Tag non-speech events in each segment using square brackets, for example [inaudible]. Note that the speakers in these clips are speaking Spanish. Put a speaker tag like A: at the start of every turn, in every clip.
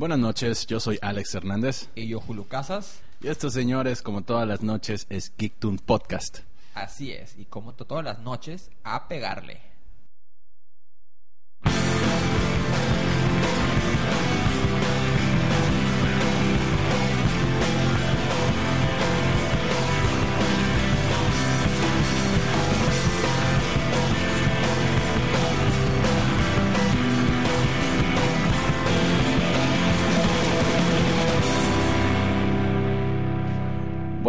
A: Buenas noches, yo soy Alex Hernández.
B: Y yo, Julio Casas.
A: Y estos señores, como todas las noches, es Geektoon Podcast.
B: Así es, y como todas las noches, a pegarle.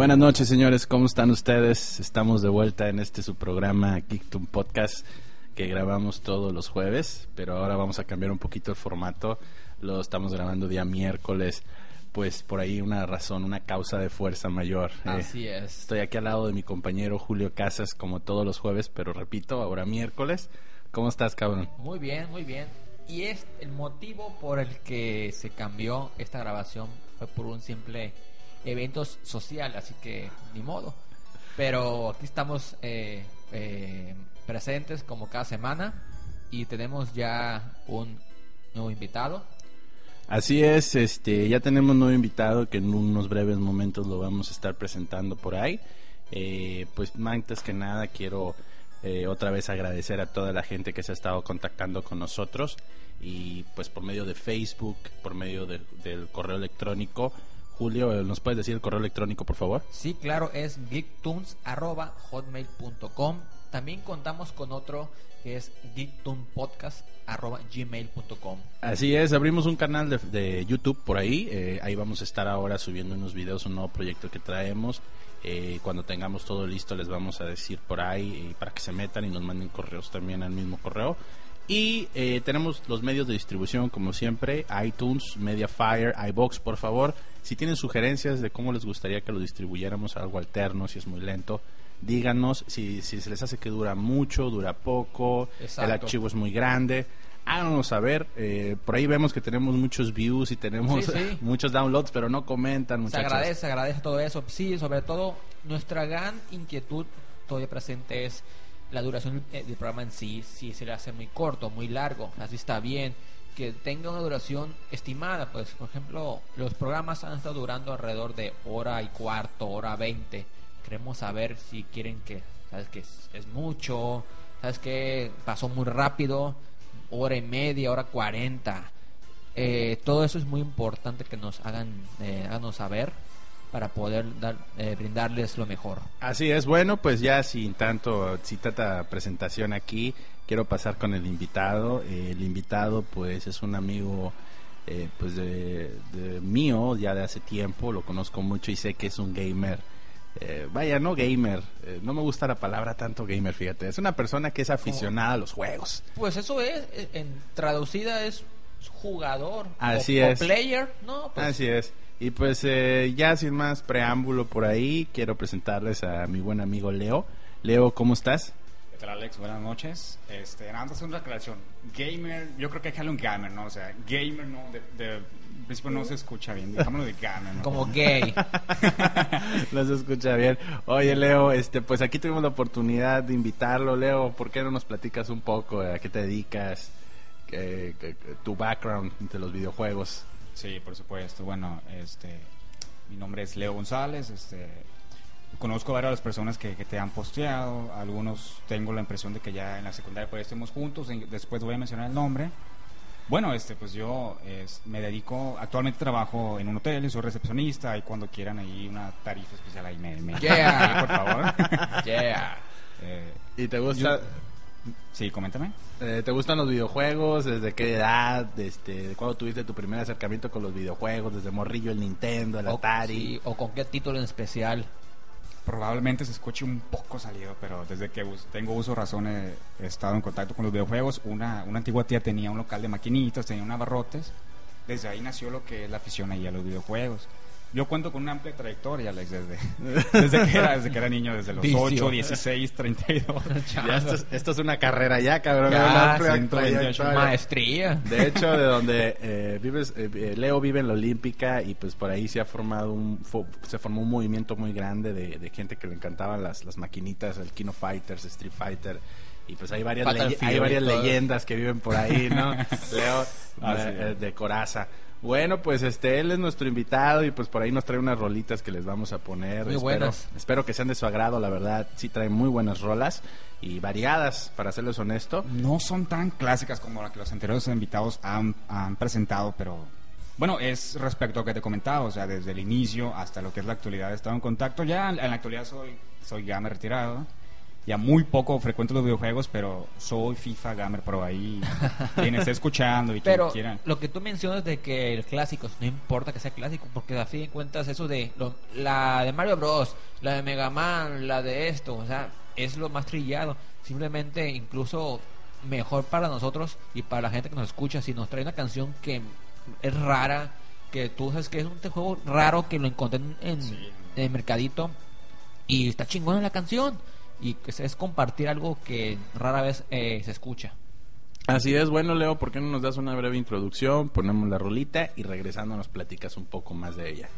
A: Buenas noches, señores. ¿Cómo están ustedes? Estamos de vuelta en este su programa Geektoon Podcast que grabamos todos los jueves, pero ahora vamos a cambiar un poquito el formato. Lo estamos grabando día miércoles, pues por ahí una razón, una causa de fuerza mayor. Eh,
B: Así es.
A: Estoy aquí al lado de mi compañero Julio Casas como todos los jueves, pero repito, ahora miércoles. ¿Cómo estás, cabrón?
B: Muy bien, muy bien. Y es el motivo por el que se cambió esta grabación fue por un simple evento social, así que ni modo. Pero aquí estamos eh, eh, presentes como cada semana y tenemos ya un nuevo invitado.
A: Así es, este, ya tenemos un nuevo invitado que en unos breves momentos lo vamos a estar presentando por ahí. Eh, pues antes que nada quiero eh, otra vez agradecer a toda la gente que se ha estado contactando con nosotros y pues por medio de Facebook, por medio de- del correo electrónico. Julio, ¿nos puedes decir el correo electrónico, por favor?
B: Sí, claro, es geektoons.hotmail.com. También contamos con otro que es geektoonpodcast.gmail.com.
A: Así es, abrimos un canal de, de YouTube por ahí. eh, ahí vamos a estar ahora subiendo unos videos, un nuevo proyecto que traemos. eh, cuando tengamos todo listo, les vamos a decir por ahí eh, para que se metan y nos manden correos también al mismo correo. Y eh, tenemos los medios de distribución, como siempre: iTunes, Mediafire, iBox. Por favor, si tienen sugerencias de cómo les gustaría que lo distribuyéramos, algo alterno, si es muy lento, díganos. Si, si se les hace que dura mucho, dura poco, el archivo es muy grande háganos saber. Eh, por ahí vemos que tenemos muchos views y tenemos
B: Sí, sí. [laughs]
A: muchos downloads, pero no comentan,
B: Se
A: muchachos.
B: agradece, se agradece todo eso. Sí, sobre todo nuestra gran inquietud todavía presente es la duración eh, del programa en sí. Si se le hace muy corto, muy largo, así está bien. Que tenga una duración estimada, pues por ejemplo, los programas han estado durando alrededor de hora y cuarto, hora veinte. Queremos saber si quieren que, sabes que es, es mucho, sabes que pasó muy rápido, hora y media, hora cuarenta. Eh, todo eso es muy importante que nos hagan eh, háganos saber para poder dar, eh, brindarles lo mejor.
A: Así es, bueno, pues ya sin tanto, sin tanta presentación aquí, quiero pasar con el invitado. Eh, el invitado, pues, es un amigo, eh, pues, de, de mío, ya de hace tiempo, lo conozco mucho y sé que es un gamer. Eh, vaya, no gamer, eh, no me gusta la palabra tanto gamer, fíjate. Es una persona que es aficionada a los juegos.
B: Pues eso es, en traducida es jugador
A: Así
B: o, o
A: es.
B: player, ¿no? Pues,
A: Así es. Y pues eh, ya sin más preámbulo por ahí, quiero presentarles a mi buen amigo Leo. Leo, ¿cómo estás?
C: ¿Qué tal, Alex? Buenas noches. Este, nada más hacer una aclaración. Gamer, yo creo que hay que un gamer, ¿no? O sea, gamer no, de, de en principio no se escucha bien. Digámoslo de gamer, ¿no?
B: como gay. [laughs]
A: No se escucha bien. Oye, Leo, este, pues aquí tuvimos la oportunidad de invitarlo. Leo, ¿por qué no nos platicas un poco a qué te dedicas? Eh, tu background de los videojuegos.
C: Sí, por supuesto. Bueno, este, mi nombre es Leo González. Este, conozco a varias de las personas que, que te han posteado. Algunos tengo la impresión de que ya en la secundaria pues estemos juntos. Después voy a mencionar el nombre. Bueno, este, pues yo es- me dedico, actualmente trabajo en un hotel, soy recepcionista y cuando quieran ahí una tarifa especial ahí me, me [laughs]
B: Yeah.
C: por favor.
B: yeah. [laughs]
C: Eh,
A: ¿Y te gusta,
C: sí, coméntame.
A: eh, te gustan los videojuegos? ¿Desde qué edad? Este, ¿de ¿Cuándo tuviste tu primer acercamiento con los videojuegos? ¿Desde morrillo el Nintendo, el
B: O,
A: Atari?
B: sí, o con qué título en especial.
C: Probablemente se escuche un poco salido, pero desde que tengo uso de razón he, he estado en contacto con los videojuegos. Una, una antigua tía tenía un local de maquinitas, tenía un abarrotes. Desde ahí nació lo que es la afición ahí a los videojuegos. Yo cuento con una amplia trayectoria, Alex, desde, [laughs] desde, que, era, desde que era niño, desde los
B: Vicio.
C: 8, 16, 32.
A: Ya esto, es, esto es una carrera ya, cabrón.
B: Ya,
A: una amplia
C: 128
A: trayectoria.
B: Maestría.
A: De hecho, de donde eh, vives, eh, eh, Leo vive en la Olímpica y pues por ahí se ha formado un, se formó un movimiento muy grande de, de gente que le encantaban las, las maquinitas, el Kino Fighters, Street Fighter y pues hay varias, hay varias leyendas que viven por ahí, ¿no? [laughs] Leo
C: Así
A: eh,
C: es.
A: de Coraza. Bueno, pues este él es nuestro invitado y pues por ahí nos trae unas rolitas que les vamos a poner.
B: Muy
A: espero,
B: buenas.
A: Espero que sean de su agrado, la verdad. Sí trae muy buenas rolas y variadas, para serles honesto.
C: No son tan clásicas como las que los anteriores invitados han, han presentado, pero bueno, es respecto a lo que te comentaba, o sea, desde el inicio hasta lo que es la actualidad he estado en contacto. Ya en la actualidad soy, soy gamer retirado. Ya muy poco frecuento los videojuegos, pero soy FIFA gamer por ahí. [laughs] Quien esté escuchando y quien
B: Pero
C: quiera.
B: lo que tú mencionas de que el clásico, no importa que sea clásico, porque a fin de cuentas eso de lo- la de Mario Bros, la de Mega Man, la de esto, o sea, es lo más trillado. Simplemente incluso mejor para nosotros y para la gente que nos escucha si nos trae una canción que es rara, que tú sabes que es un juego raro que lo encontré en, en-
C: Sí.
B: en el mercadito y está chingona la canción y es compartir algo que rara vez eh, se escucha.
A: Así es, bueno Leo, ¿por qué no nos das una breve introducción? Ponemos la rolita y regresando nos platicas un poco más de ella.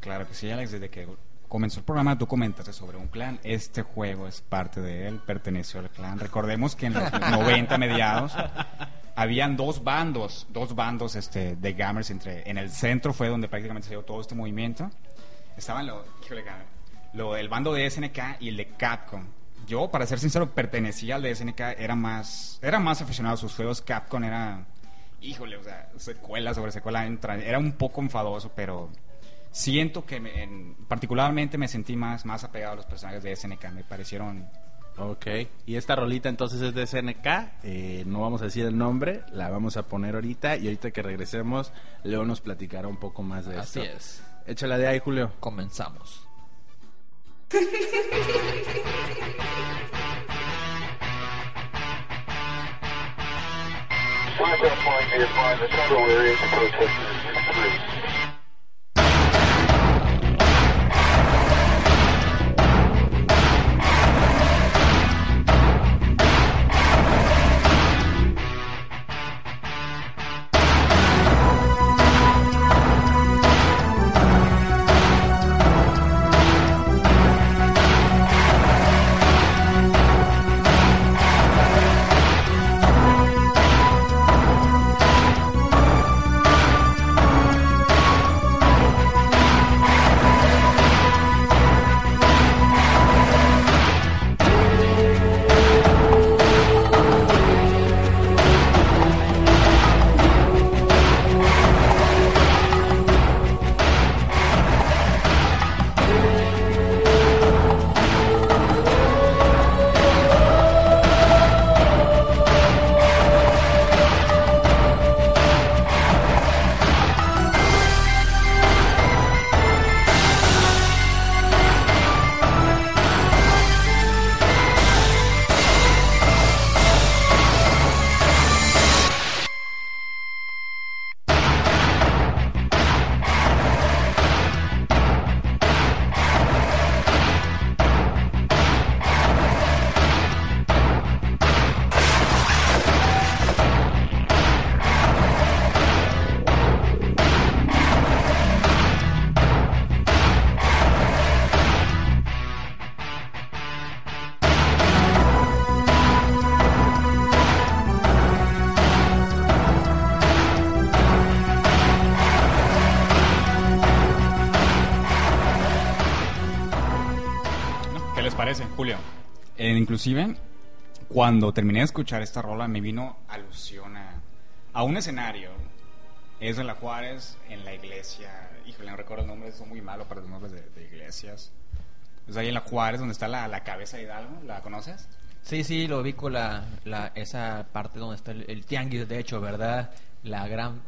C: Claro que sí, Alex, desde que comenzó el programa tú comentaste sobre un clan. Este juego es parte de él, perteneció al clan. Recordemos que en los [laughs] 90 mediados habían dos bandos, dos bandos este, de gamers entre en el centro fue donde prácticamente se dio todo este movimiento. Estaban los, lo, el bando de SNK y el de Capcom. Yo, para ser sincero, pertenecía al de SNK, era más, era más aficionado a sus juegos. Capcom era, híjole, o sea, secuela sobre secuela, entra- era un poco enfadoso, pero siento que me- en- particularmente me sentí más, más apegado a los personajes de SNK, me parecieron
A: Ok, y esta rolita entonces es de SNK, eh, no vamos a decir el nombre, la vamos a poner ahorita y ahorita que regresemos Leo nos platicará un poco más de
B: Así
A: esto.
B: es.
A: Échala de ahí, Julio.
B: Comenzamos.
D: Five point be advised, the shuttle area is
C: approaching three. Inclusive, cuando terminé de escuchar esta rola, me vino alusión a, a un escenario. Es en la Juárez, en la iglesia. Híjole, no recuerdo el nombre, son muy malo para los nombres de, de iglesias. Es ahí en la Juárez, donde está la, la cabeza de Hidalgo. ¿La conoces?
B: Sí, sí, lo ubico la, la, esa parte donde está el, el tianguis, de hecho, ¿verdad? La gran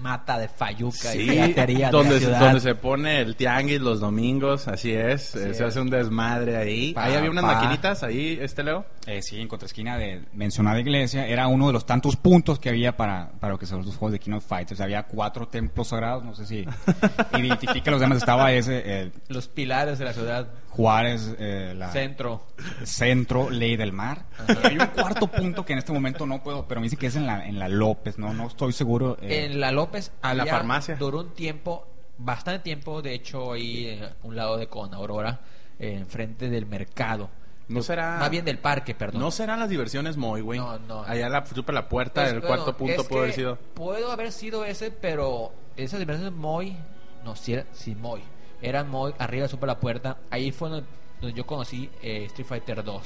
B: mata de Fayuca y
A: Sí,
B: piratería de
A: donde,
B: la
A: se-
B: ciudad.
A: donde se pone el tianguis los domingos, así es, eh, se
B: es.
A: hace un desmadre ahí.
C: Pa,
A: ahí había unas
C: pa.
A: maquinitas, ahí, este Leo.
C: Eh, sí, en contraesquina de mencionada iglesia. Era uno de los tantos puntos que había para, para lo que son los juegos de King of Fighters. Había cuatro templos sagrados, no sé si [laughs] identifica los demás. Estaba ese, eh,
B: Los pilares de la ciudad,
C: Juárez, eh, la,
B: centro.
C: Centro, Ley del Mar. Hay un cuarto punto que en este momento no puedo, pero me dice que es en la, en la López, no, no estoy seguro. eh,
B: En la López
A: la
B: había,
A: farmacia.
B: duró un tiempo, bastante tiempo, de hecho, ahí en un lado de con Aurora, eh, enfrente del mercado.
A: No será...
B: Más bien del parque, perdón.
A: No serán las diversiones Moy, güey.
B: No, no.
A: Allá la, supe la puerta,
B: Pues,
A: el
B: bueno,
A: cuarto punto pudo haber sido...
B: Puedo haber sido ese, pero esas diversiones Moy, no, era, sí Moy. Eran Moy, arriba supe la puerta. Ahí fue donde, donde yo conocí eh, Street Fighter 2.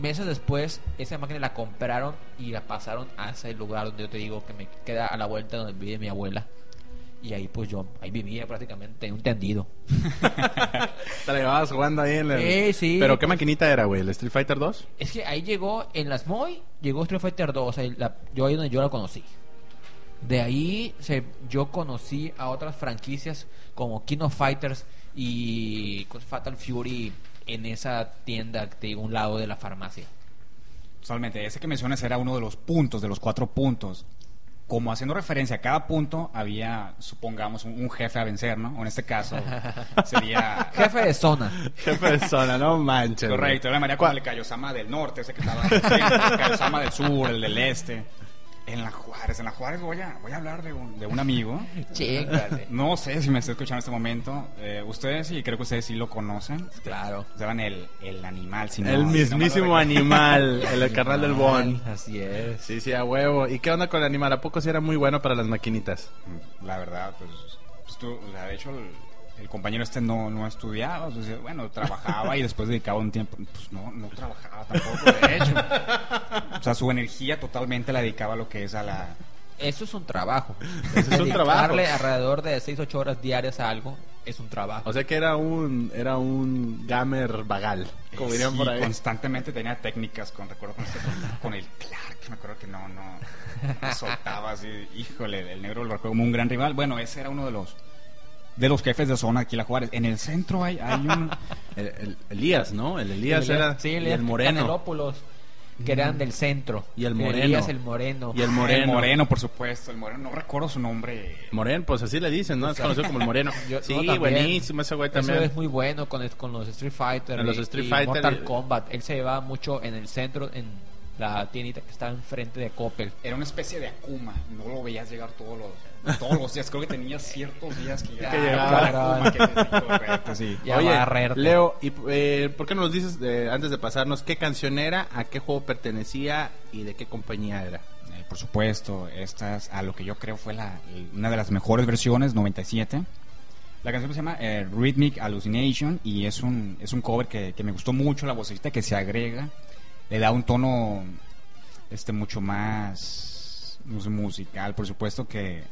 B: Meses después, esa máquina la compraron y la pasaron a ese lugar donde yo te digo que me queda a la vuelta donde vive mi abuela. Y ahí pues yo, ahí vivía prácticamente un tendido. [laughs]
A: Te la llevabas jugando ahí en.
B: Sí, sí.
A: ¿Pero qué maquinita era, güey? ¿El Street Fighter 2?
B: Es que ahí llegó, en las Moy, llegó Street Fighter 2, ahí la- yo ahí donde yo la conocí. De ahí se, yo conocí a otras franquicias como King of Fighters y Fatal Fury en esa tienda de un lado de la farmacia.
C: Totalmente, ese que mencionas era uno de los puntos, de los cuatro puntos. Como haciendo referencia a cada punto, había, supongamos, un, un jefe a vencer, ¿no? O en este caso, [laughs] sería...
B: Jefe de zona.
A: Qué persona, no manches.
C: Correcto, era la manera como el Kaiosama del norte, ese que estaba el centro, el Kaiosama del sur, el del este. En la Juárez, en la Juárez voy a, voy a hablar de un, de un amigo. [laughs]
B: Chíngale.
C: No sé si me está escuchando en este momento. Eh, ustedes sí, creo que ustedes sí lo conocen.
B: Claro.
C: Se llaman el, el animal. Si no-
A: El
C: si no me
A: mismísimo animal, el carnal del Bon.
B: Así es.
A: Sí, sí, a huevo. ¿Y qué onda con el animal? ¿A poco sí era muy bueno para las maquinitas?
C: La verdad, pues, pues tú, o sea, de hecho, el, el compañero este no, no estudiaba, o sea, bueno, trabajaba y después dedicaba un tiempo, pues no, no trabajaba tampoco, de hecho. O sea, su energía totalmente la dedicaba a lo que es a la...
B: Eso es un trabajo.
A: Eso es un trabajo.
B: Dedicarle alrededor de 6 8 horas diarias a algo es un trabajo.
A: O sea que era un era un gamer vagal, como dirían
C: Sí,
A: por ahí.
C: constantemente tenía técnicas, con recuerdo con, este, con, con el Clark, me acuerdo que no, no, no soltaba así, híjole, el negro lo recuerdo como un gran rival. Bueno, ese era uno de los de los jefes de zona aquí en la Juárez. En el centro hay, hay un... [laughs]
A: El, el- Elías, ¿no? El Elías
B: El-
A: era
B: sí,
A: y
B: Elías
A: el moreno.
B: Que eran del centro.
A: Y el moreno.
B: Elías el moreno.
A: Y el
C: El
A: moreno.
C: moreno, por supuesto, el moreno, no recuerdo su nombre.
A: Moreno, pues así le dicen, ¿no? Es conocido como el moreno. [laughs]
B: Yo-
A: sí,
B: también.
A: buenísimo ese güey
B: Eso
A: también.
B: es muy bueno con, el- con los Street Fighter.
A: En los Street
B: y
A: Fighter
B: Mortal
A: y-
B: Kombat. Él se llevaba mucho en el centro, en la tiendita que estaba enfrente de Coppel.
C: Era una especie de Akuma, no lo veías llegar todos los, todos los días. Creo que tenía ciertos días que llegaba.
A: Que llegaba.
C: Akuma, que- sí, correcto, sí.
B: Ya
A: Oye,
B: barrerte.
A: Leo, ¿y, eh, ¿por qué no nos dices, eh, antes de pasarnos, qué canción era, a qué juego pertenecía y de qué compañía era?
C: Eh, por supuesto, esta es a lo que yo creo fue la, una de las mejores versiones, 97. La canción se llama eh, Rhythmic Hallucination y es un, es un cover que, que me gustó mucho, la vocecita que se agrega, le da un tono este mucho más musical, por supuesto que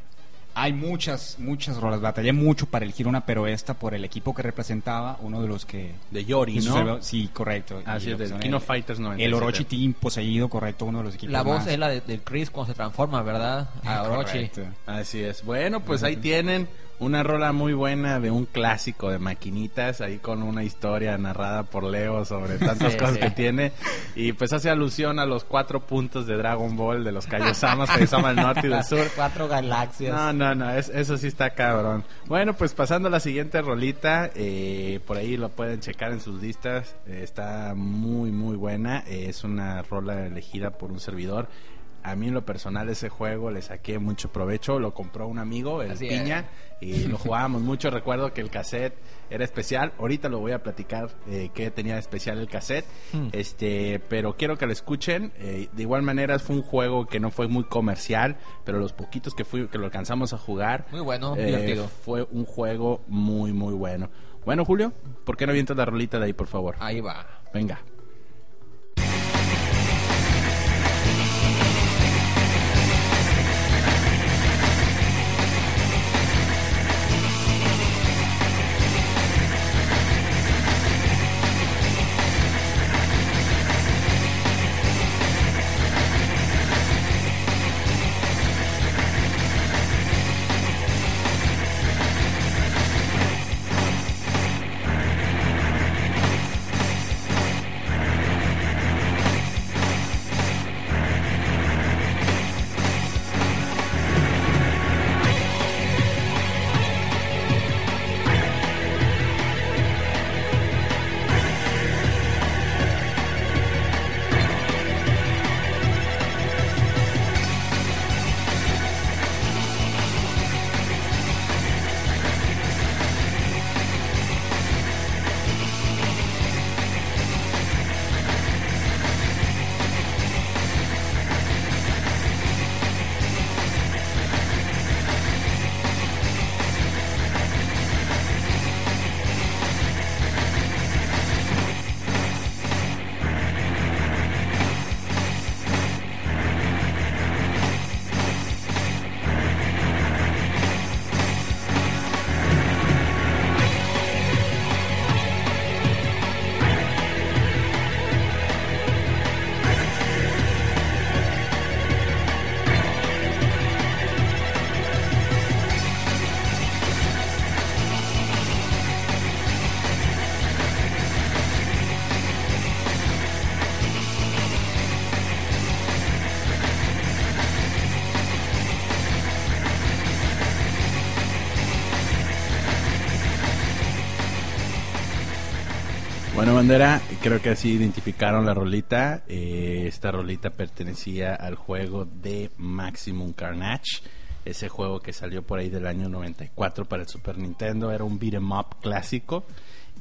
C: hay muchas, muchas rolas, batallé mucho para elegir una, pero esta por el equipo que representaba, uno de los que...
A: De Yori, ¿no?
C: sucedió- Sí, correcto.
A: Así
C: Y
A: es, del King
C: el-
A: Fighters 97.
C: El Orochi Team poseído, correcto, uno de los equipos
B: La voz
C: más-
B: es la de- del Chris cuando se transforma, ¿verdad? A [laughs] Orochi.
C: Correcto.
A: Así es. Bueno, pues ahí tienen una rola muy buena de un clásico de maquinitas, ahí con una historia narrada por Leo sobre tantas
B: Sí,
A: cosas
B: sí.
A: que tiene. Y pues hace alusión a los cuatro puntos de Dragon Ball, de los Kaiosamas, Kaiosama del norte y del [laughs] sur.
B: Cuatro galaxias.
A: No, no, no, es- eso sí está cabrón. Bueno, pues pasando a la siguiente rolita, eh, por ahí lo pueden checar en sus listas, eh, está muy, muy buena, eh, es una rola elegida por un servidor. A mí en lo personal ese juego le saqué mucho provecho, lo compró un amigo, el
B: Así
A: Piña, y lo jugábamos mucho. Recuerdo que el cassette era especial, ahorita lo voy a platicar eh, qué tenía de especial el cassette,
B: Hmm.
A: este, pero quiero que lo escuchen. eh, de igual manera fue un juego que no fue muy comercial, pero los poquitos que fui, que lo alcanzamos a jugar,
B: Muy bueno,
A: eh,
B: divertido.
A: fue un juego muy muy bueno. Bueno Julio, ¿por qué no avientas la rolita de ahí por favor?
B: Ahí va.
A: Venga. Bandera, creo que así identificaron la rolita. Eh, esta rolita pertenecía al juego de Maximum Carnage. Ese juego que salió por ahí del año 94 para el Super Nintendo. Era un beat'em up clásico.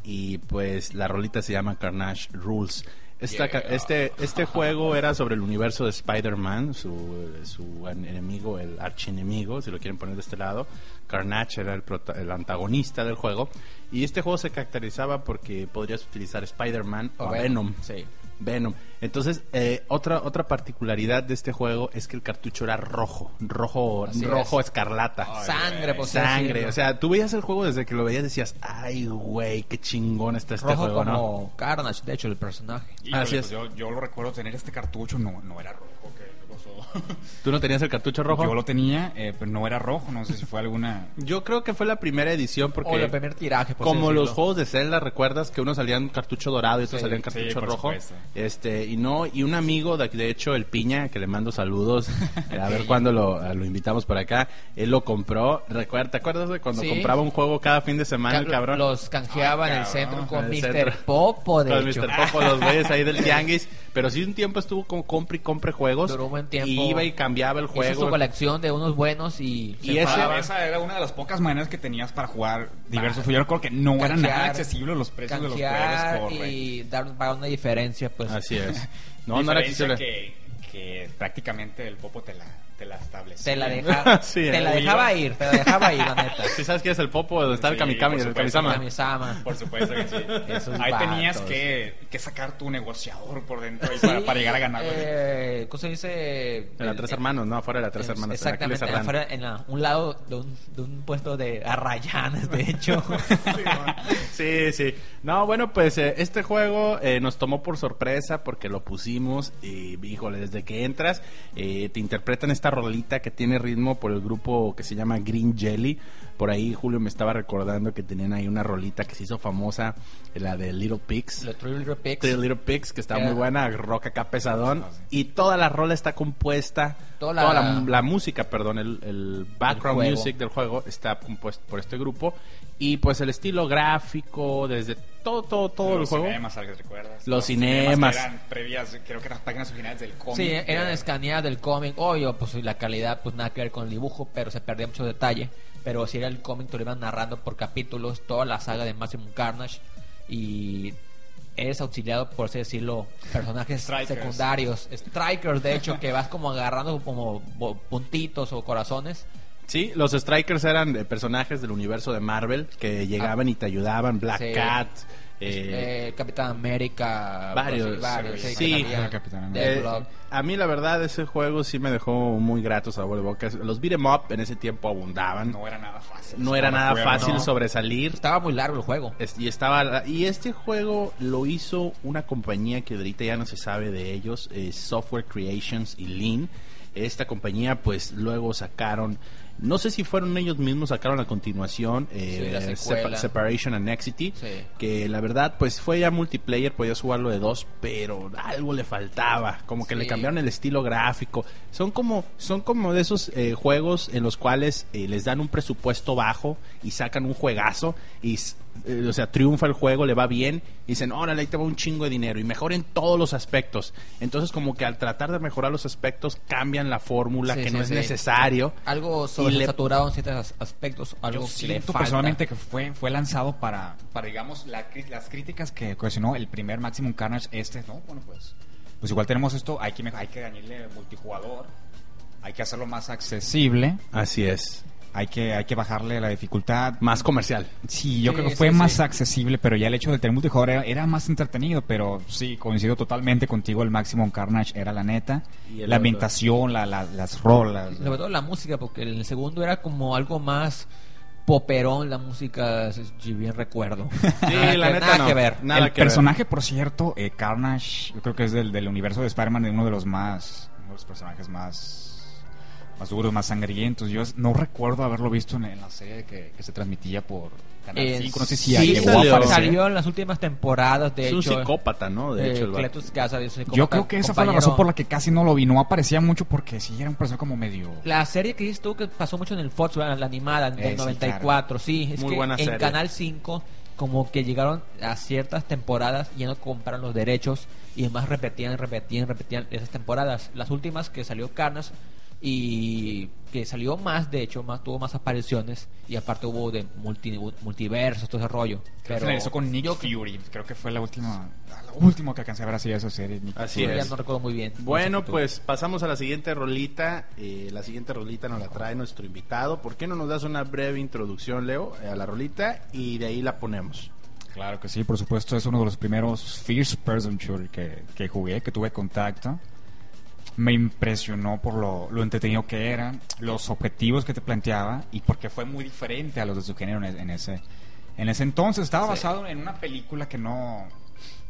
A: Y pues la rolita se llama Carnage Rules. Esta este, este juego era sobre el universo de Spider-Man, su, su enemigo, el archienemigo, si lo quieren poner de este lado. Carnage era el, prota- el antagonista del juego. Y este juego se caracterizaba porque podrías utilizar Spider-Man o,
B: O
A: Venom.
B: Sí.
A: Venom. Entonces, eh, otra otra particularidad de este juego es que el cartucho era rojo, rojo,
B: Así
A: rojo
B: es.
A: escarlata.
B: Sangre, por así
A: Sangre, o sea, tú veías el juego desde que lo veías decías, ay, güey, qué chingón está este
B: Rojo
A: juego, ¿no?
B: como Carnage, de hecho, el personaje.
C: Híjole,
A: Así
C: pues
A: es.
C: Yo, yo lo recuerdo tener este cartucho, no, no era rojo. [laughs]
A: ¿Tú no tenías el cartucho rojo?
C: Yo lo tenía, eh, pero no era rojo, no sé si fue alguna...
A: Yo creo que fue la primera edición porque
B: o el primer tiraje, por
A: como los juegos de Zelda, ¿recuerdas que uno salía en cartucho dorado y otro
B: Sí,
A: salía en
C: sí,
A: cartucho
C: por
A: rojo?
C: supuesto.
A: Este, y no, y un amigo de, de hecho el Piña, que le mando saludos, [laughs] eh, a ver cuándo lo, lo invitamos por acá, él lo compró, recuerda, ¿te acuerdas de cuando
B: Sí.
A: compraba un juego cada fin de semana el
B: Ca-
A: cabrón?
B: Los canjeaba
C: Ay,
B: en el
C: cabrón,
B: centro
A: en
B: con
A: el
B: Mr.
A: centro.
B: Popo, de
A: Con
B: hecho.
A: Mr. Popo, los güeyes ahí del [laughs] tianguis, pero sí un tiempo estuvo como compre y compre juegos.
B: Duró un buen tiempo.
A: Y iba y cambiaba el
B: Hizo
A: juego.
B: su colección de unos buenos y...
A: Y
B: se
A: ese-
B: pagaba.
C: esa era una de las pocas maneras que tenías para jugar diversos juegos. Yo recuerdo que no eran nada accesibles los precios de los juegos.
B: y dar pagar una diferencia, pues.
A: Así es. [laughs] No, no era accesible.
C: que, que prácticamente el popo te la, te la establecía.
B: Te la, deja, [laughs]
A: Sí,
B: te la
A: eh.
B: dejaba ir, te la dejaba ir, la neta. [laughs]
A: ¿Sí sabes quién es el Popo? Donde está el Kamikami,
C: por
A: el
C: supuesto.
A: Kamisama.
B: Kamisama.
C: Por supuesto que sí. [laughs]
B: Esos
C: Ahí tenías que, que sacar tu negociador por dentro ahí para, para llegar a ganar.
B: Eh, ¿Cómo se dice?
A: En la Tres
B: el-
A: Hermanos, no, afuera de la Tres Hermanos. en
B: Exactamente,
A: Serrano.
B: afuera, en la- un lado de un, de un puesto de arrayanes, de hecho.
A: Sí, sí. No, bueno, pues eh, este juego eh, nos tomó por sorpresa porque lo pusimos y, híjole, desde que entras eh, te interpretan esta rolita que tiene ritmo por el grupo que se llama Green Jelly. Por ahí Julio me estaba recordando que tenían ahí una rolita que se hizo famosa, la de Little Pigs.
B: Los Three Little Pigs.
A: Three Little Pigs, que está muy buena, rock acá pesadón.
C: Sí.
A: Y toda la rola está compuesta,
B: Toda
A: toda
B: la-
A: la, la música, perdón, el, el background music del juego está compuesto por este grupo. Y pues el estilo gráfico, desde todo, todo, todo el
C: los
A: juego.
C: cinemas, ¿sabes? ¿recuerdas?
A: Los cinemas.
C: que eran previas, creo que eran páginas originales del cómic.
B: Sí, eran escaneadas del cómic. Obvio, pues la calidad, pues nada que ver con el dibujo, pero se perdía mucho detalle. Pero si era el cómic, te lo iban narrando por capítulos, toda la saga de Maximum Carnage. Y eres auxiliado, por así decirlo, personajes
C: Strikers.
B: secundarios. Strikers, de hecho, que vas como agarrando como puntitos o corazones.
A: Sí, los Strikers eran personajes del universo de Marvel que llegaban y te ayudaban. Black
B: Sí.
A: Cat. Eh,
B: Eh, Capitán América,
A: varios,
B: varios,
A: sí.
B: que
A: Sí.
B: salían.
C: Capitán América.
A: Eh, a mí la verdad ese juego sí me dejó muy grato sabor de boca. Los beat'em up en ese tiempo abundaban.
C: No era nada fácil.
A: No era nada fácil
B: no.
A: sobresalir.
B: Estaba muy largo el juego.
A: Es- y estaba y este juego lo hizo una compañía que ahorita ya no se sabe de ellos, eh, Software Creations y Lean. Esta compañía pues luego sacaron no sé si fueron ellos mismos sacaron la continuación eh,
B: Sí, la secuela.
A: Separation and Nexity
B: Sí.
A: que la verdad pues fue ya multiplayer podías jugarlo de dos pero algo le faltaba como que
B: Sí.
A: le cambiaron el estilo gráfico son como son como de esos eh, juegos en los cuales eh, les dan un presupuesto bajo y sacan un juegazo y eh, o sea triunfa el juego le va bien y dicen órale ahí te va un chingo de dinero y mejoren todos los aspectos entonces como que al tratar de mejorar los aspectos cambian la fórmula
B: Sí,
A: que
B: sí,
A: no es necesario
B: Algo
A: Y le-
B: sobresaturado en ciertos as- aspectos. Algo
C: Yo
B: que le
C: siento
B: falta.
C: personalmente que fue, fue lanzado para, para digamos, la las críticas que ocasionó el primer Maximum Carnage. Este, no, bueno, pues, pues igual tenemos esto. Hay que, hay que añadirle multijugador. Hay que hacerlo más accesible.
A: así es
C: Hay que, hay que bajarle la dificultad.
A: más comercial
C: Sí, yo
B: Sí,
C: creo que fue
B: sí,
C: más
B: sí.
C: accesible, pero ya el hecho de tener multijugador era, era más entretenido, pero sí, coincido totalmente contigo, el Maximum Carnage era la neta.
A: Y
C: La ambientación, la, la- las rolas.
B: Sobre todo la música, porque en el segundo era como algo más poperón, la música, si bien recuerdo.
A: Sí,
B: Nada
A: la
B: que-
A: neta
B: nada
A: no.
B: que ver.
A: Nada
C: el
A: que ver.
C: personaje, por cierto, eh, Carnage, yo creo que es del, del universo de Spider-Man, de uno de los más, uno de los personajes más, más duros, más sangrientos. Yo no recuerdo haberlo visto en, en la serie que, que se transmitía por Canal
B: Eh,
C: 5, no sé si
B: sí,
C: ahí llegó
A: salió.
C: a
B: salió en las últimas temporadas, de
A: es un
B: hecho.
A: psicópata no de
B: eh,
A: hecho el
B: es un
C: Yo creo que esa fue la razón por la que casi no lo vi. No aparecía mucho porque sí era un personaje como medio.
B: La serie que dices tú que pasó mucho en el Fox, la la animada, del
C: Eh, sí,
B: 94, sí, es
A: Muy
B: que
A: buena
B: en
A: serie.
B: Canal 5 como que llegaron a ciertas temporadas y ya no compraron los derechos y además repetían, repetían, repetían esas temporadas. Las últimas que salió Carnage y que salió más, de hecho, más tuvo más apariciones y aparte hubo de multi, multiversos, todo ese rollo.
C: Creo que finalizó con Nick Fury. Creo que fue la última, lo último que alcancé a ver así de esa serie. Nick
A: Así
B: Sí, ya
A: es.
B: no recuerdo muy bien.
A: Bueno, pues pasamos a la siguiente rolita. Eh, la siguiente rolita nos la trae nuestro invitado. ¿Por qué no nos das una breve introducción, Leo, a la rolita y de ahí la ponemos?
C: Claro que sí, por supuesto, es uno de los primeros first person shooter que, que jugué, que tuve contacto. Me impresionó por lo, lo entretenido que era, los objetivos que te planteaba y porque fue muy diferente a los de su género en, en ese, en ese entonces. Estaba
B: Sí.
C: basado en una película que no,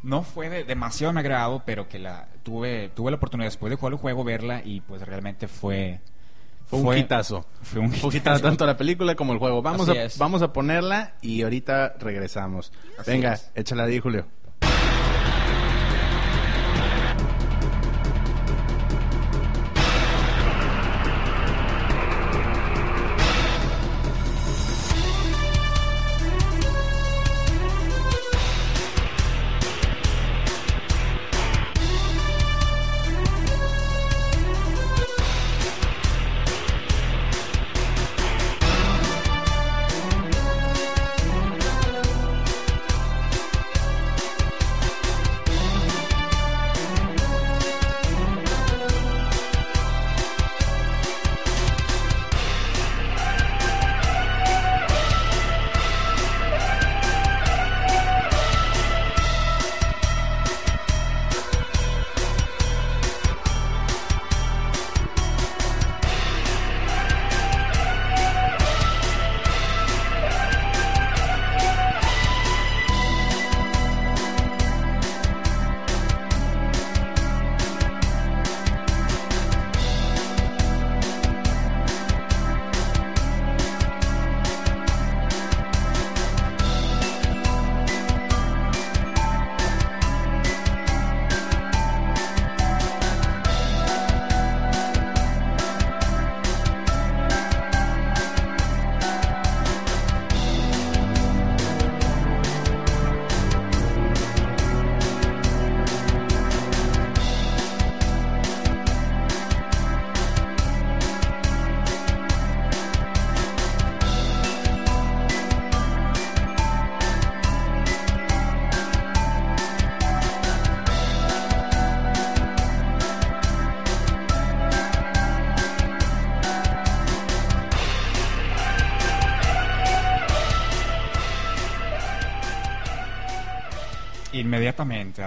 C: no fue de demasiado mi agrado, pero que la tuve, tuve la oportunidad después de jugar el juego verla y pues realmente fue...
A: Fue un hitazo.
C: Fue un
A: Fue un hitazo tanto la película como el juego. Vamos
B: Así
A: a,
B: es.
A: vamos a ponerla y ahorita regresamos.
C: Así
A: Venga,
C: es.
A: échala ahí, Julio.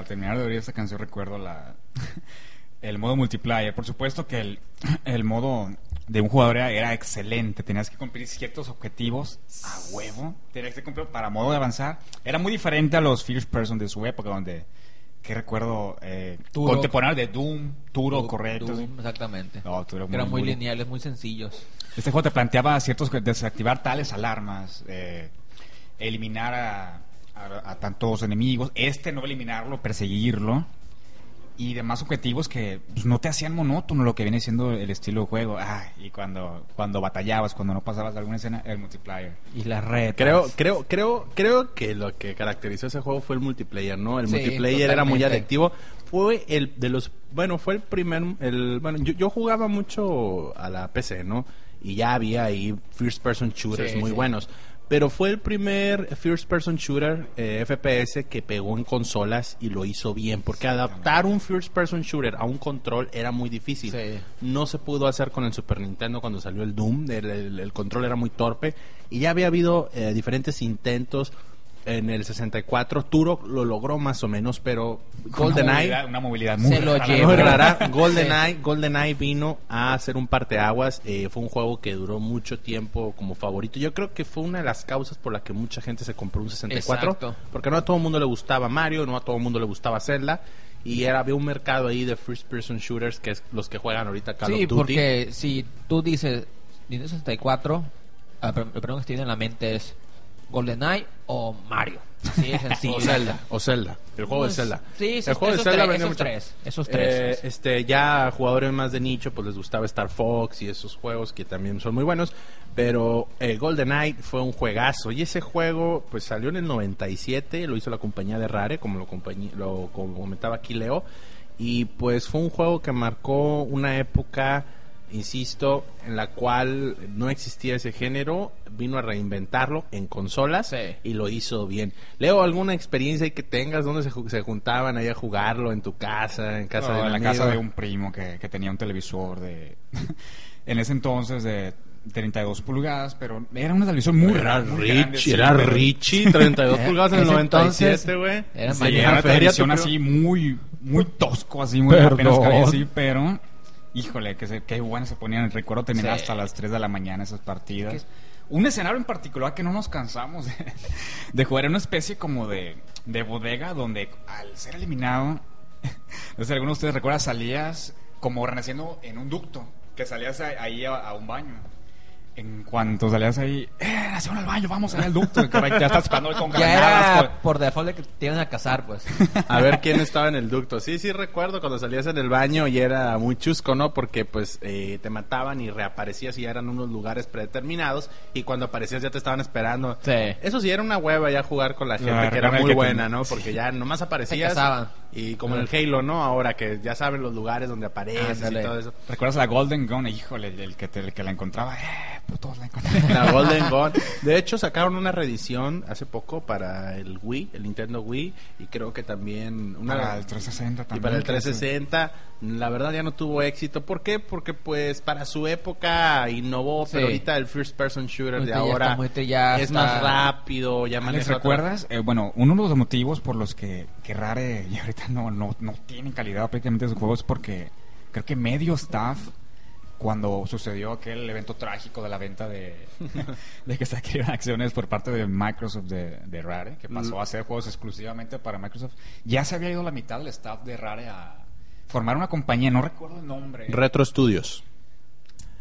C: Terminar de oír esta canción, recuerdo la [laughs] el modo multiplayer. Por supuesto que el, [clears throat] el modo de un jugador era, era excelente. Tenías que cumplir ciertos objetivos a huevo. Tenías que cumplir para modo de avanzar. Era muy diferente a los first person de su época, donde, que recuerdo, eh, contemporáneo de Doom, Turo,
B: Doom,
C: correcto.
B: Doom, exactamente.
C: No,
B: eran
C: muy-
B: muy,
C: muy-
B: lineales, muy sencillos.
C: Este juego te planteaba ciertos desactivar tales alarmas, eh, eliminar a, a- a tantos enemigos, este no eliminarlo, perseguirlo y demás objetivos que pues, no te hacían monótono lo que viene siendo el estilo de juego. Ah, y cuando cuando batallabas, cuando no pasabas alguna escena, el multiplayer.
B: Y las redes.
A: Creo, creo, creo, creo que lo que caracterizó ese juego fue el multiplayer, ¿no? El
B: Sí,
A: multiplayer era muy adictivo. Fue el de los, bueno, fue el primer, el, bueno, yo, yo jugaba mucho a la PC, ¿no? Y ya había ahí first person shooters
B: Sí,
A: muy
B: sí.
A: buenos. Pero fue el primer first person shooter eh, FPS que pegó en consolas y lo hizo bien. Porque adaptar un first person shooter a un control era muy difícil.
B: Sí.
A: No se pudo hacer con el Super Nintendo cuando salió el Doom. El, el- el control era muy torpe. Y ya había habido eh, diferentes intentos en el 64. Turok lo logró más o menos, pero GoldenEye
C: Una movilidad muy
B: Se lo
C: rara.
B: lleva. Pero-
A: rara. GoldenEye, GoldenEye vino a hacer un parteaguas. Eh, fue un juego que duró mucho tiempo como favorito. Yo creo que fue una de las causas por la que mucha gente se compró un 64.
B: Exacto.
A: Porque no a todo el mundo le gustaba Mario, no a todo el mundo le gustaba Zelda. Y era, había un mercado ahí de first person shooters que es los que juegan ahorita Call
B: Sí,
A: of Duty.
B: porque si tú dices Nintendo 64, ah, pero lo primero que tiene en la mente es GoldenEye o Mario. [laughs] Sencillo.
A: O Zelda, o Zelda, el juego
B: Pues,
A: de Zelda.
B: sí,
A: el juego de Zelda
B: tres, esos
A: mucho.
B: tres, esos tres.
A: Eh, este, ya jugadores más de nicho, pues les gustaba Star Fox y esos juegos que también son muy buenos. Pero eh, GoldenEye fue un juegazo. Y ese juego, pues salió en el 97, lo hizo la compañía de Rare, como lo, lo comentaba aquí Leo. Y pues fue un juego que marcó una época insisto, en la cual no existía ese género, vino a reinventarlo en consolas
B: Sí.
A: y lo hizo bien. Leo, ¿alguna experiencia ahí que tengas donde se, se juntaban ahí a jugarlo en tu casa, en casa
C: No,
A: de
C: en
A: un
C: la
A: amigo?
C: casa de un primo que, que tenía un televisor de [laughs] en ese entonces de 32 pulgadas, pero era una televisión muy
A: Era
C: muy grande,
A: Rich,
C: sí,
A: era
C: pero-
A: Richie, [laughs] 32
B: Eh,
A: pulgadas en el
B: ese
A: 97,
B: entonces
A: güey.
B: era
A: Sí,
C: era una televisión así muy muy tosco, así muy apenas
B: Perdón.
C: cabía así, pero híjole, que se, qué bueno se ponían. Recuerdo tener
B: Sí.
C: hasta las 3 de la mañana esas partidas. Un escenario en particular que no nos cansamos de, de jugar en una especie como de, de bodega donde al ser eliminado, [laughs] no sé, alguno de ustedes recuerda, salías como renaciendo en un ducto, que salías ahí a, a un baño. En cuanto salías ahí, ¡eh, nació al baño, vamos al ducto! Y ya estás esperando con [laughs]
B: Ya
C: granadas,
B: era por default de que te iban a casar, pues.
A: A ver quién estaba en el ducto. Sí, sí recuerdo cuando salías en el baño y era muy chusco, ¿no? Porque pues eh, te mataban y reaparecías y ya eran unos lugares predeterminados y cuando aparecías ya te estaban esperando.
B: Sí.
A: Eso sí era una hueva ya jugar con la gente
C: La
A: que era muy
C: que te-
A: buena, ¿no? Porque ya nomás aparecías
B: casaban.
A: y como en el Halo, ¿no? Ahora que ya saben los lugares donde apareces y
B: Ándale.
A: todo eso.
C: ¿Recuerdas la Golden Gun? Híjole, el que, te- el que la encontraba, ¡eh, [laughs] la
A: Golden Gun. De hecho, sacaron una reedición hace poco para el Wii, el Nintendo Wii, y creo que también una
C: Para el 360
A: y para el
C: creo que sí.
A: 360, la verdad ya no tuvo éxito. ¿Por qué? Porque pues para su época innovó,
B: Sí.
A: pero ahorita el first person shooter de ahora
B: está muy- ya
A: es
B: está-
A: más rápido, ya otra-
C: ¿recuerdas? Eh, bueno, uno de los motivos por los que, que Rare y ahorita no, no, no tienen calidad prácticamente sus juegos es porque creo que medio staff, cuando sucedió aquel evento trágico de la venta de, [laughs] de que se adquirieron acciones por parte de Microsoft de, de Rare, que pasó a hacer juegos exclusivamente para Microsoft, ya se había ido la mitad del staff de Rare a formar una compañía, no recuerdo el nombre.
A: Retro Studios.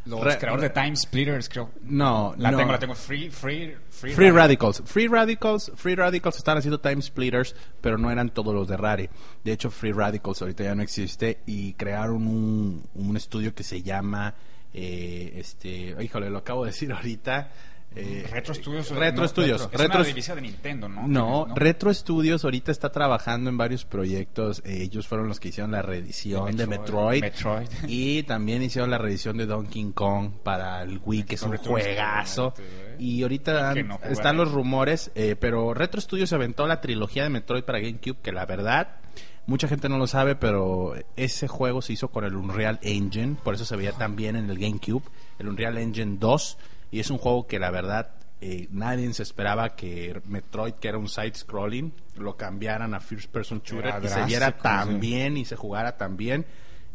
C: Los
A: Re-
C: creadores
A: re-
C: de Time Splitters, creo.
A: No,
C: La
A: no.
C: tengo, la tengo. Free, free, free,
A: Free. Radicals. Free Radicals, Free Radicals están haciendo Time Splitters, pero no eran todos los de Rare. De hecho, Free Radicals ahorita ya no existe y crearon un, un estudio que se llama, eh, este, híjole, lo acabo de decir ahorita. Eh,
C: Retro Studios.
A: Retro
C: no,
A: Studios.
C: Es
A: Retro-
C: una división de Nintendo, ¿no?
A: No,
C: ¿no?
A: Retro Studios ahorita está trabajando en varios proyectos. Eh, ellos fueron los que hicieron la reedición de Metroid.
C: Metroid.
A: Y también hicieron la reedición de Donkey Kong para el Wii, que es un juegazo.
C: ¿eh?
A: Y ahorita han-
C: no
A: están los rumores, eh, pero Retro Studios se aventó la trilogía de Metroid para GameCube, que la verdad, mucha gente no lo sabe, pero ese juego se hizo con el Unreal Engine, por eso se veía tan bien en el GameCube, el Unreal Engine 2, y es un juego que la verdad eh, nadie se esperaba que Metroid, que era un side-scrolling, lo cambiaran a First Person Shooter
C: Era
A: y se viera tan
C: sí.
A: bien y se jugara tan bien.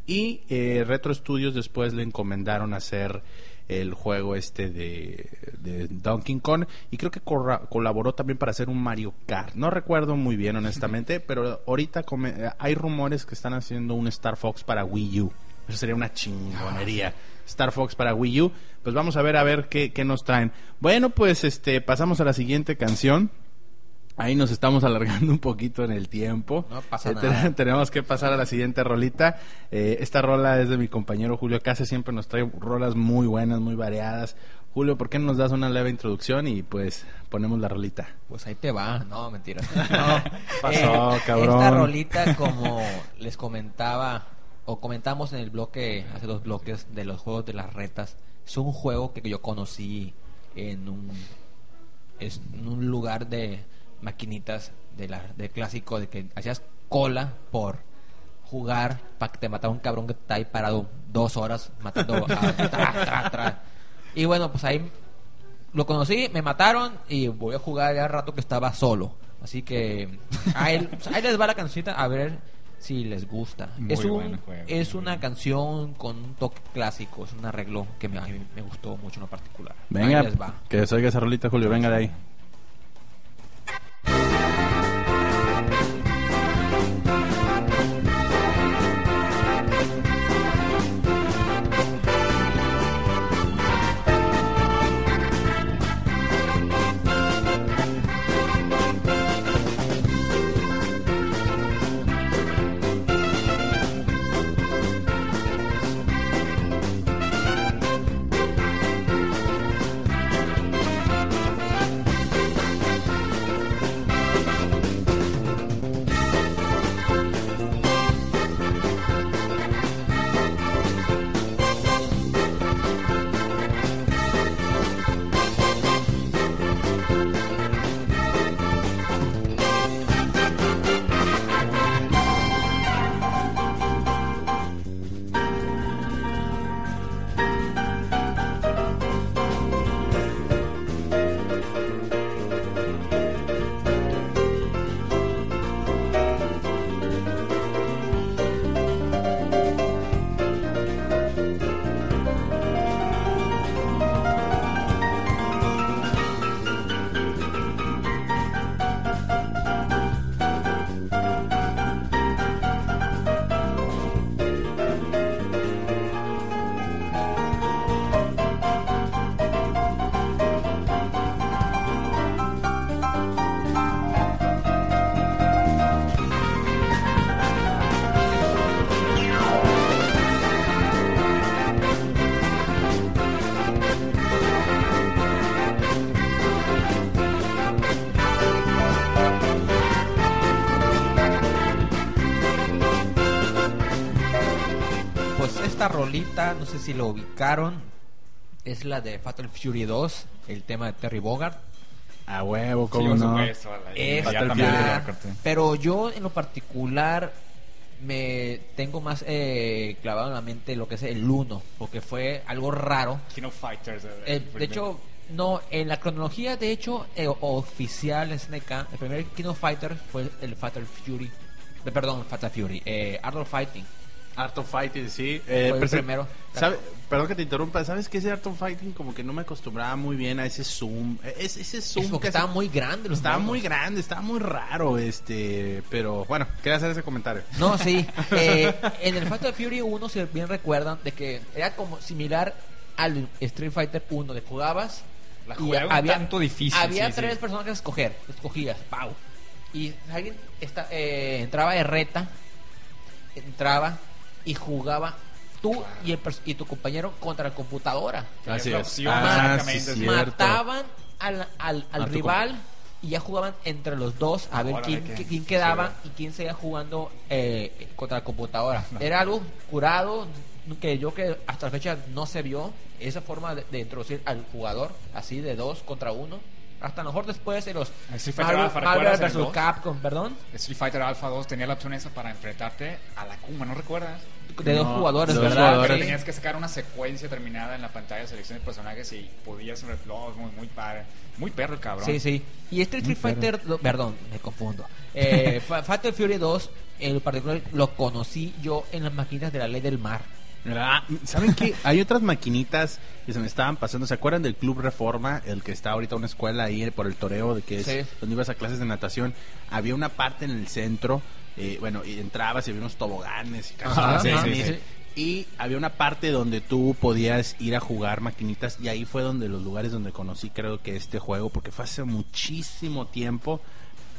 A: Y eh, Retro Studios después le encomendaron hacer el juego este de, de Donkey Kong y creo que corra- colaboró también para hacer un Mario Kart. No recuerdo muy bien honestamente, [laughs] pero ahorita come- eh, hay rumores que están haciendo un Star Fox para Wii U. Eso sería una chingonería. Star Fox para Wii U. Pues vamos a ver a ver qué, qué nos traen. Bueno, pues este pasamos a la siguiente canción. Ahí nos estamos [laughs] alargando un poquito en el tiempo.
B: No pasa
A: Eh,
B: nada.
A: te- [laughs] Tenemos que pasar a la siguiente rolita. Eh, esta rola es de mi compañero Julio Case. Siempre nos trae rolas muy buenas, muy variadas. Julio, ¿por qué no nos das una leve introducción y pues ponemos la rolita?
B: Pues ahí te va, no, mentira. [laughs] No,
A: Pasó, cabrón.
B: Esta rolita, como les comentaba, o comentamos en el bloque, hace dos bloques, de los juegos de las retas, es un juego que yo conocí en un, es- en un lugar de maquinitas de, la, de clásico, de que hacías cola por jugar para que te matara un cabrón que está ahí parado dos horas matando a tra, tra, tra. Y bueno, pues ahí lo conocí, me mataron y voy a jugar ya rato que estaba solo. Así que [laughs] ahí, pues, ahí les va la cancioncita a ver si les gusta.
C: Muy
B: es un,
C: juego,
B: es una canción con un toque clásico, es un arreglo que me, a mí me gustó mucho en lo particular.
A: Venga,
B: Ahí les va.
A: que se oiga esa rolita, Julio. Venga de ahí.
B: No sé si lo ubicaron, es la de Fatal Fury 2, el tema de Terry Bogard.
A: A huevo, cómo no.
C: supuesto, la-
B: Esta, pero yo en lo particular me tengo más eh, clavado en la mente lo que es el 1, porque fue algo raro.
C: King of Fighters. eh,
B: Eh,
C: el
B: de hecho, no, en la cronología, de hecho, eh, oficial SNK, el primer King of Fighters fue el Fatal Fury. eh, perdón, Fatal Fury, eh, Art of Fighting.
A: Art of Fighting, sí.
B: Fue el
A: pero se-
B: primero.
A: ¿sabe? Perdón que te interrumpa. ¿Sabes qué? Ese Art of Fighting como que no me acostumbraba muy bien a ese zoom. Eh, Es, ese zoom
B: Es porque
A: que
B: estaba muy grande los
A: Estaba muy grande, estaba muy raro, este... Pero bueno, quería hacer ese comentario.
B: No, sí. [laughs] Eh, en el Fatal Fury 1, si bien recuerdan, de que era como similar al Street Fighter 1, de jugabas.
C: La era un tanto difícil,
B: Había
C: sí,
B: tres
C: sí.
B: personajes a escoger. Escogías, pau. Y alguien está, eh, entraba de reta, entraba y jugaba tú y, el pers- y tu compañero contra la computadora.
A: Así es. Ah, sí.
B: Mataban al, al, al rival y ya jugaban entre los dos a ver quién,
C: qué-
B: quién quedaba
C: sí.
B: y quién seguía jugando eh, contra la computadora. [laughs] Era algo curado que yo que hasta la fecha no se vio esa forma de, de introducir al jugador así de dos contra uno. Hasta a lo mejor después de los
C: Street Fighter
B: Marvel,
C: Alpha,
B: Marvel
C: ¿recuerdas el
B: vs
C: dos?
B: Capcom, perdón,
C: Street Fighter Alpha 2 tenía la opción esa para enfrentarte a la Kuma, ¿no recuerdas?
B: de dos jugadores,
A: dos
B: ¿verdad?
A: jugadores.
C: Tenías que sacar una secuencia terminada en la pantalla de selección de personajes y podías reloj muy, muy padre. Muy perro el cabrón.
B: Sí, sí. Y este Street Fighter, perdón, me confundo. Eh, [laughs] Fa- Fatal Fury 2, en particular, lo conocí yo en las máquinas de la ley del mar.
A: Ah, ¿Saben qué? Hay otras maquinitas que se me estaban pasando. ¿Se acuerdan del Club Reforma? El que está ahorita una escuela ahí por el toreo, de que es
B: Sí.
A: donde ibas a clases de natación. Había una parte en el centro, eh, bueno, y entrabas y había unos toboganes y cosas
C: sí, sí.
A: Y había una parte donde tú podías ir a jugar maquinitas y ahí fue donde los lugares donde conocí creo que este juego, porque fue hace muchísimo tiempo.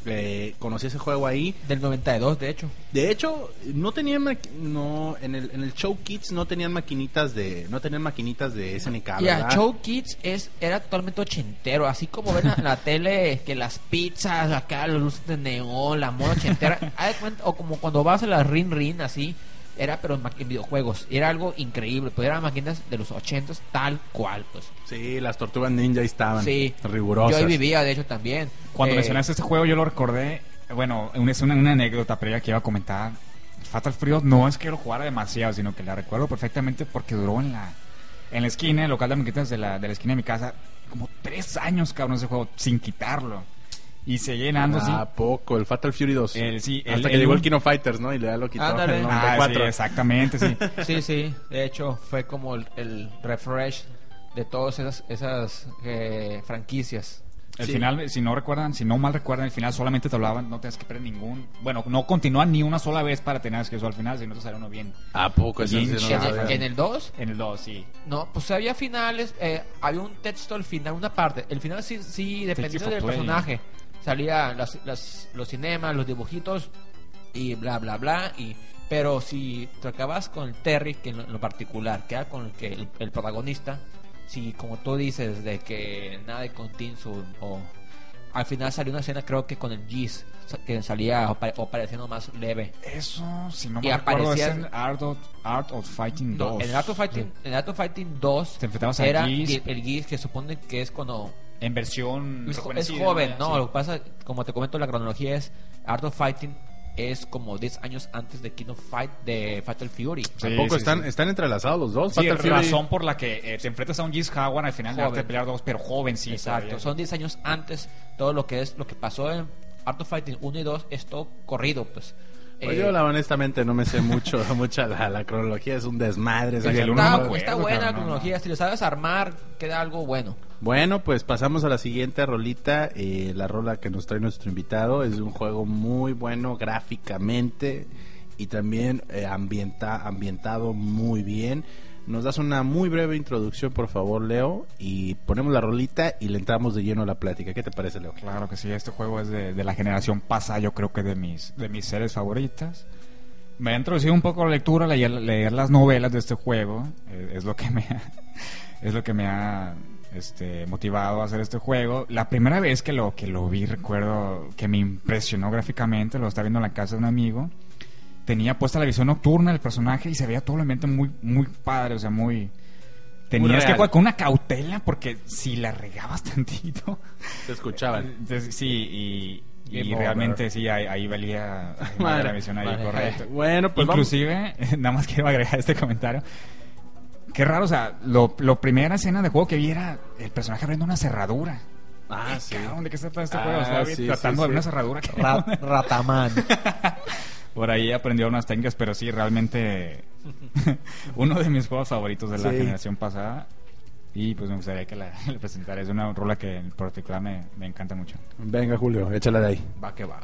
A: Eh, conocí ese juego ahí
B: Del 92, de hecho.
A: de hecho, no tenían no en el en el Show Kids no tenían maquinitas de no tenían maquinitas de SNK, ¿verdad?
B: Show Kids es, era totalmente ochentero, así como ven en la [laughs] tele que las pizzas, acá las luces de neón, la moda ochentera, [laughs] o como cuando vas a la Rin Rin, así, era pero en, en videojuegos, era algo increíble, pues eran máquinas de los ochentas tal cual, pues.
A: Sí, las tortugas ninja estaban,
B: Sí,
A: rigurosas.
B: yo ahí vivía, de hecho, también.
C: Cuando
B: Eh,
C: mencionaste este juego, yo lo recordé. Bueno, una- es una, una anécdota previa que iba a comentar. Fatal 2 no es que lo jugara demasiado, sino que la recuerdo perfectamente porque duró en la, en la esquina, el local de maquinitas de la, de la esquina de mi casa, como tres años, cabrón, ese juego, sin quitarlo. Y se llenando así.
A: Ah, poco, el Fatal Fury 2.
C: El- sí, el-
A: Hasta que
C: el
A: llegó el Kino Fighters, ¿no? Y le da lo quitó
B: Ándale.
A: en el
C: Ah, sí,
A: 94.
C: exactamente, sí. [laughs]
B: Sí, sí, de hecho fue como el, el refresh de todas esas, esas eh, franquicias.
C: El
A: Sí.
C: final, si no recuerdan, si no mal recuerdan, el final solamente te hablaban, no tenías que perder ningún. Bueno, no continúan ni una sola vez para tener eso al final, si no te sale uno bien.
A: ¿A poco? Eso
C: Bien
A: sí no
B: en, el,
A: sabía.
B: en el 2,
C: En el 2, sí.
B: no, pues había finales, eh, había un texto al final, una parte. El final sí, sí dependiendo del
C: play.
B: personaje. Salía las, las- los cinemas, los dibujitos y bla, bla, bla. Y, pero si te acabas con el Terry, que en lo, en particular, que con el, que el, el protagonista, si como tú dices, de que nada de con Tinsu o al final salió una escena creo que con el Giz que salía o, pare- o pareciendo más leve
C: Eso, si no
B: Y
C: me recuerdo, es
B: aparecía-
C: en Art of, Art of Fighting
B: No,
C: 2.
B: en el Art of Fighting, en el Art of Fighting 2
C: Te enfrentabas
B: era
C: Geese.
B: el, el Geese que supone que es cuando
C: En versión.
B: es, jo- es
C: rejuvenecida,
B: joven, no,
C: Sí.
B: lo que pasa, como te comento, la cronología es Art of Fighting es como 10 años antes de King of Fight de Fatal Fury.
A: ¿A
C: Sí,
A: están,
C: sí.
A: están entrelazados los dos?
C: Sí,
A: Fatal Fury-
C: razón por la que eh, te enfrentas a un Geese Howard al final de
B: Joven.
C: Arte de Pelear 2, pero joven, sí.
B: Exacto,
C: todavía.
B: son 10 años antes todo lo que es lo que pasó en Art of Fighting 1 y 2 es todo corrido, pues.
A: Pues
B: Eh,
A: yo la, honestamente no me sé mucho, [laughs] mucha la, la cronología, es un desmadre.
B: está,
C: acuerdo,
B: está buena la
C: cabrón, no,
B: cronología, si lo sabes armar, queda algo bueno.
A: Bueno, pues pasamos a la siguiente rolita. eh, la rola que nos trae nuestro invitado es un juego muy bueno gráficamente y también eh, ambienta, ambientado muy bien. Nos das una muy breve introducción, por favor, Leo, y ponemos la rolita y le entramos de lleno a la plática. ¿Qué te parece, Leo?
C: Claro que sí, este juego es de, la generación pasada, yo creo que de mis, de mis series favoritas. Me ha introducido un poco la lectura, leer, leer las novelas de este juego, eh, es lo que me ha, [laughs] es lo que me ha este, motivado a hacer este juego. La primera vez que lo, que lo vi, recuerdo que me impresionó gráficamente, lo estaba viendo en la casa de un amigo. Tenía puesta la visión nocturna del personaje y se veía todo el ambiente muy, muy padre, o sea, muy... Tenías que jugar con una cautela porque si la regabas [laughs] tantito...
A: Te escuchaban.
C: Entonces, sí, y, realmente sí, ahí, ahí valía,
A: Madre.
C: la visión ahí,
B: Madre.
C: correcto. [laughs]
A: Bueno, pues vamos.
C: Inclusive, [laughs] nada más quiero agregar este comentario. Qué raro, o sea, lo, lo primera escena de juego que vi era el personaje abriendo una cerradura.
A: Ah, sí.
C: cabrón, ¿de qué se trata este
A: Ah,
C: juego? Estaba
A: sí,
C: tratando
A: sí,
C: de abrir una cerradura.
B: Ra- Rataman.
C: Por ahí aprendió unas técnicas, pero sí, realmente [laughs] uno de mis juegos favoritos de la
A: Sí.
C: generación pasada. Y pues me gustaría que la, [laughs] la presentara. Es una rola que en particular me, me encanta mucho.
A: Venga, Julio, échala de ahí.
C: Va que va.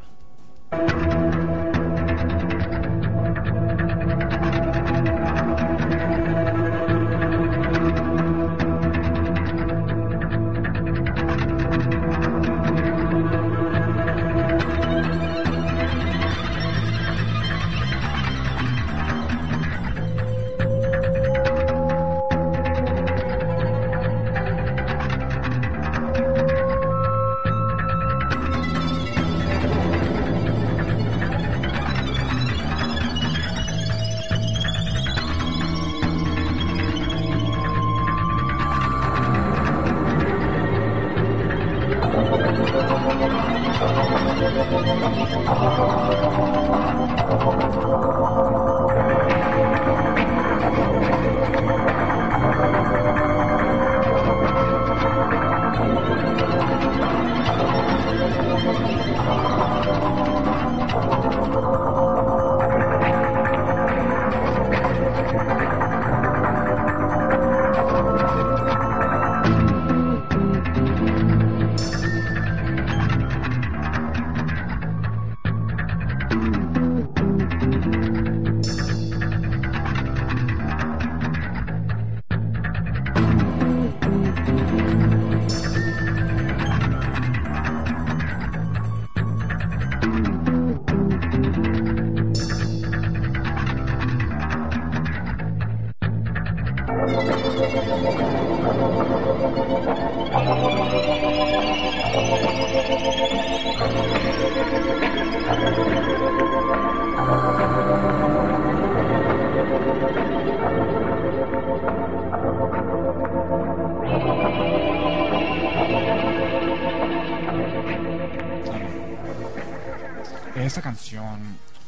C: Esta canción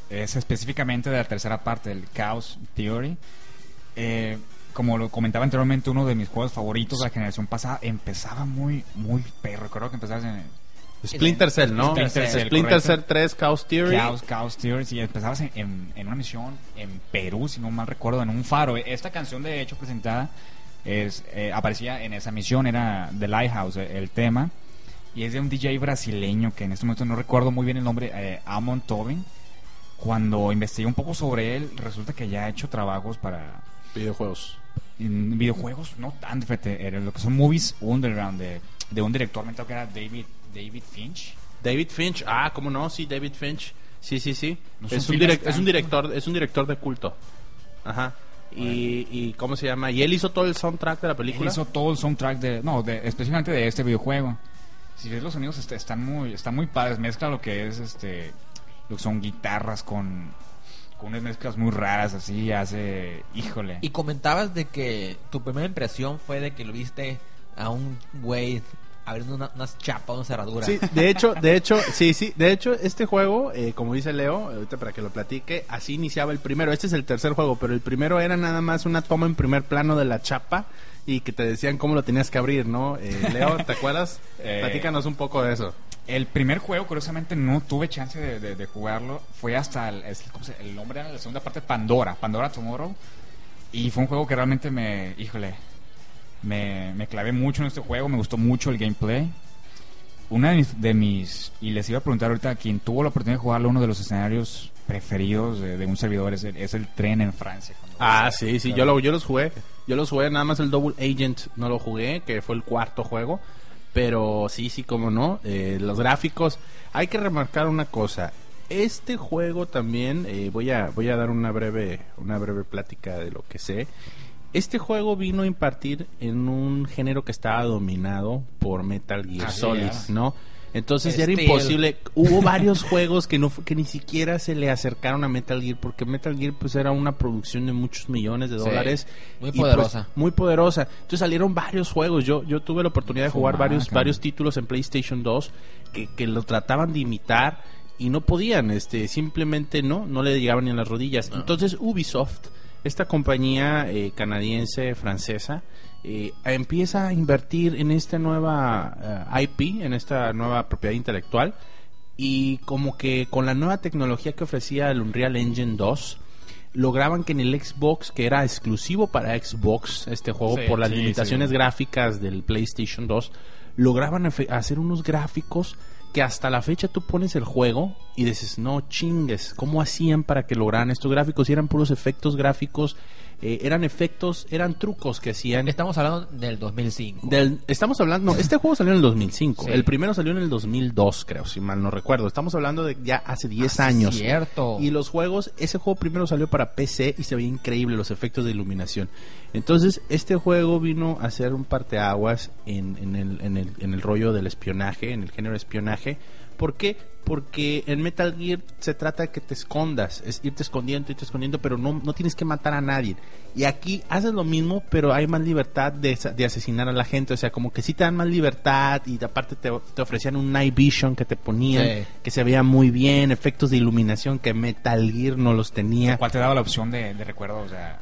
C: es específicamente de la tercera parte del Chaos Theory. Eh, como lo comentaba anteriormente, uno de mis juegos favoritos de la generación pasada empezaba muy, muy perro. Recuerdo que empezabas en
A: Splinter Cell, ¿no?
C: Splinter Cell,
A: Splinter. Cell 3, Chaos Theory.
C: Chaos, Chaos Theory y empezabas en, en- en una misión en Perú, si no mal recuerdo, en un faro. Esta canción, de hecho, presentada, es, eh, aparecía en esa misión, era The Lighthouse, el tema. Y es de un DJ brasileño que en este momento no recuerdo muy bien el nombre, eh, Amon Tobin. Cuando investigué un poco sobre él, resulta que ya ha hecho trabajos para
A: Videojuegos.
C: en videojuegos, no tanto, fíjate, era lo que son movies underground de, de un director mental que era David, David Finch.
A: David Finch. Ah, ¿cómo no? Sí, David Finch. Sí, sí, sí.
C: No
A: es, un es director, es un director de culto. Ajá. Y, y ¿cómo se llama? Y él hizo todo el soundtrack de la
C: Él
A: película.
C: hizo todo el soundtrack de, no, de, específicamente de este videojuego. Si ves los sonidos est- están muy, están muy padres, mezcla lo que es este, lo que son guitarras con, con unas mezclas muy raras así, hace, híjole.
B: Y comentabas de que tu primera impresión fue de que lo viste a un güey abriendo una- unas chapas, una cerradura.
A: Sí, de hecho, de hecho, sí, sí, de hecho, este juego, eh, como dice Leo, ahorita para que lo platique, así iniciaba el primero. Este es el tercer juego, pero el primero era nada más una toma en primer plano de la chapa y que te decían cómo lo tenías que abrir, ¿no? Eh, [laughs] Leo, ¿te acuerdas?
C: Eh,
A: Platícanos un poco de eso.
C: El primer juego, curiosamente, no tuve chance de, de- de jugarlo. Fue hasta el, es- ¿cómo se- el nombre era la segunda parte, Pandora, Pandora Tomorrow. Y fue un juego que realmente me, híjole, me, me clavé mucho en este juego, me gustó mucho el gameplay. Una de mis, de mis- y les iba a preguntar ahorita a quien tuvo la oportunidad de jugarlo, uno de los escenarios preferidos de, de un servidor es el, es el tren en Francia.
A: Ah, sí, sí, yo, lo, yo los jugué. Yo los jugué, nada más el Double Agent no lo jugué, que fue el cuarto juego. Pero sí, sí, como no. eh, los gráficos. Hay que remarcar una cosa. Este juego también, eh, voy, a, voy a dar una breve, una breve plática de lo que sé. Este juego vino a impartir en un género que estaba dominado por Metal Gear
C: Así
A: Solid,
C: es.
A: ¿no? Entonces ya era
B: Steel.
A: imposible. Hubo [laughs] varios juegos que no que ni siquiera se le acercaron a Metal Gear porque Metal Gear pues era una producción de muchos millones de
B: Sí,
A: dólares
B: muy
A: y, pues,
B: poderosa.
A: muy poderosa. Entonces salieron varios juegos. Yo yo tuve la oportunidad de jugar varios varios títulos en PlayStation 2 que, que lo trataban de imitar y no podían, este simplemente no no le llegaban ni a las rodillas. Entonces Ubisoft, esta compañía eh, canadiense francesa eh, empieza a invertir en esta nueva eh, IP, en esta nueva propiedad intelectual y como que con la nueva tecnología que ofrecía el Unreal Engine 2 lograban que en el Xbox, que era exclusivo para Xbox este juego
B: Sí,
A: por las
C: sí,
A: limitaciones
C: sí.
A: gráficas del PlayStation 2, lograban hacer unos gráficos que hasta la fecha tú pones el juego y dices, no chingues, ¿cómo hacían para que lograran estos gráficos? Y eran puros efectos gráficos, eh, eran efectos, eran trucos que hacían.
B: Estamos hablando del 2005.
A: Del- estamos hablando, no, este juego salió en el 2005,
B: Sí.
A: el primero salió en el 2002, creo, si mal no recuerdo. Estamos hablando de ya hace 10 años.
B: Cierto.
A: Y los juegos, ese juego primero salió para PC y se veía increíble los efectos de iluminación. Entonces, este juego vino a ser un parteaguas en, en, el, en, el, en el rollo del espionaje, en el género espionaje. ¿Por qué? Porque en Metal Gear se trata de que te escondas, es irte escondiendo, irte escondiendo, pero no, no tienes que matar a nadie. Y aquí haces lo mismo, pero hay más libertad de, asesinar a la gente. O sea, como que sí te dan más libertad y aparte te, te ofrecían un night vision que te ponían,
B: Sí.
A: que se veía muy bien, efectos de iluminación que Metal Gear no los tenía.
C: ¿Cuál te daba la opción de, de recuerdo, o sea,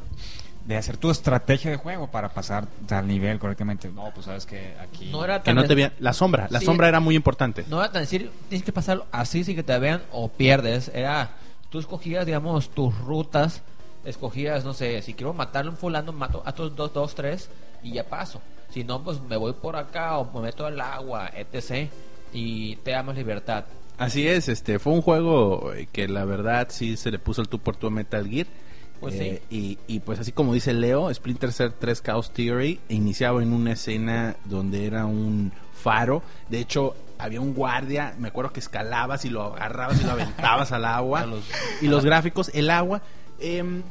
C: de hacer tu estrategia de juego para pasar al nivel correctamente? No, pues sabes que aquí...
B: no era
A: Que
B: tan
A: no te vean. La sombra, la
B: Sí.
A: sombra era muy importante.
B: no era tan decir tienes que pasarlo así sin que te vean o pierdes era tú escogías digamos tus rutas escogías no sé si quiero matarle a un fulano mato a estos dos dos tres y ya paso si no pues me voy por acá o me meto al agua etc y te da más libertad
A: Así es, este fue un juego que la verdad sí se le puso el tú por tú a Metal Gear.
B: Pues
A: Eh, y, y pues así como dice Leo, Splinter Cell 3 Chaos Theory iniciaba en una escena donde era un faro. De hecho, había un guardia, me acuerdo que escalabas y lo agarrabas y lo aventabas al agua. [laughs]
B: Los-
A: y los gráficos, el agua... em,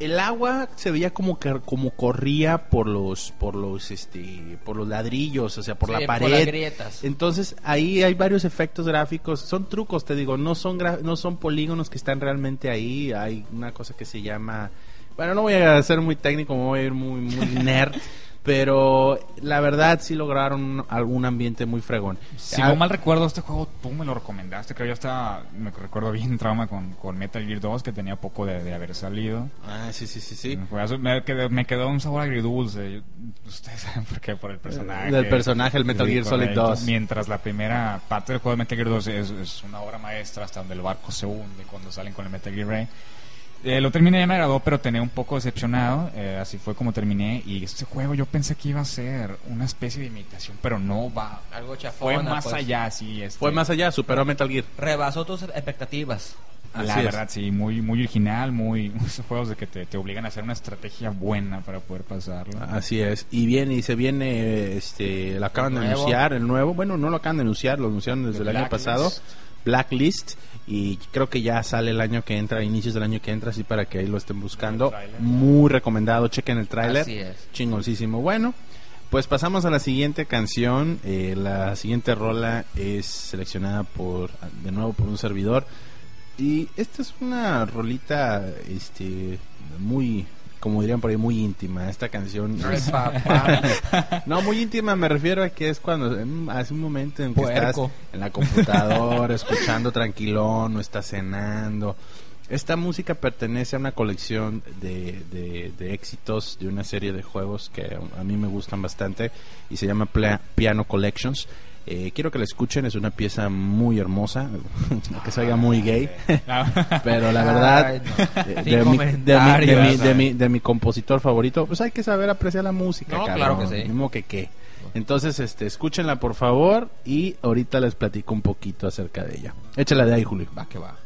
A: el agua se veía como que como corría por los por los este por los ladrillos o sea por
B: Sí,
A: la
B: por
A: pared.
B: las grietas.
A: entonces ahí hay varios efectos gráficos, son trucos, te digo, no son gra- no son polígonos que están realmente ahí, hay una cosa que se llama, bueno, no voy a ser muy técnico, me voy a ir muy muy [laughs] nerd, pero la verdad sí lograron algún ambiente muy fregón.
C: Si
A: Ah,
C: no mal recuerdo, este juego tú me lo recomendaste. Creo yo estaba, me recuerdo bien, trauma con, con Metal Gear 2, que tenía poco de, de haber salido.
A: Ah, sí, sí, sí, sí.
C: Me, quedó, me quedó un sabor agridulce. Ustedes [laughs] saben por qué, por el personaje.
A: Del personaje, el Metal Gear Solid
C: correcto.
A: 2.
C: Mientras la primera parte del juego de Metal Gear 2 es, es una obra maestra hasta donde el barco se hunde cuando salen con el Metal Gear Ray. Eh, lo terminé, ya me agradó, pero tenía un poco decepcionado. eh, así fue como terminé. Y este juego yo pensé que iba a ser una especie de imitación, pero no va.
B: algo
C: Fue
B: chafona
C: más
B: pues.
C: allá, sí. este,
A: Fue más allá, superó a Metal Gear.
B: rebasó tus expectativas
A: Así
C: La
A: es.
C: verdad, sí, muy, muy original, muy [laughs] esos juegos de que te, te obligan a hacer una estrategia buena para poder pasarlo.
A: Así es. Y viene y se viene este lo acaban de
B: nuevo.
A: anunciar, el nuevo, bueno, no lo acaban de anunciar, lo anunciaron desde el año pasado. Blacklist y creo que ya sale el año que entra, inicios del año que entra, así para que ahí lo estén buscando. Muy recomendado, chequen el tráiler.
B: Así es.
A: Chingoncísimo. Bueno, pues pasamos a la siguiente canción. Eh, la siguiente rola es seleccionada por, de nuevo, por un servidor. Y esta es una rolita, este, muy, como dirían por ahí, muy íntima. Esta canción es- [laughs] no, muy íntima me refiero a que es cuando en- hace un momento en que
B: Puerco.
A: estás en la computadora escuchando tranquilón o estás cenando. Esta música pertenece a una colección de, de- de éxitos de una serie de juegos que a, a mí me gustan bastante y se llama Pla- Piano Collections. Eh, quiero que la escuchen, es una pieza muy hermosa, [laughs] aunque se oiga muy gay, [laughs] pero la verdad, de, mi, compositor favorito, pues hay que saber apreciar la música.
B: No, claro que sí.
A: Modo que qué. Entonces, este, escúchenla por favor y ahorita les platico un poquito acerca de ella. Échala de ahí, Julio.
B: va que va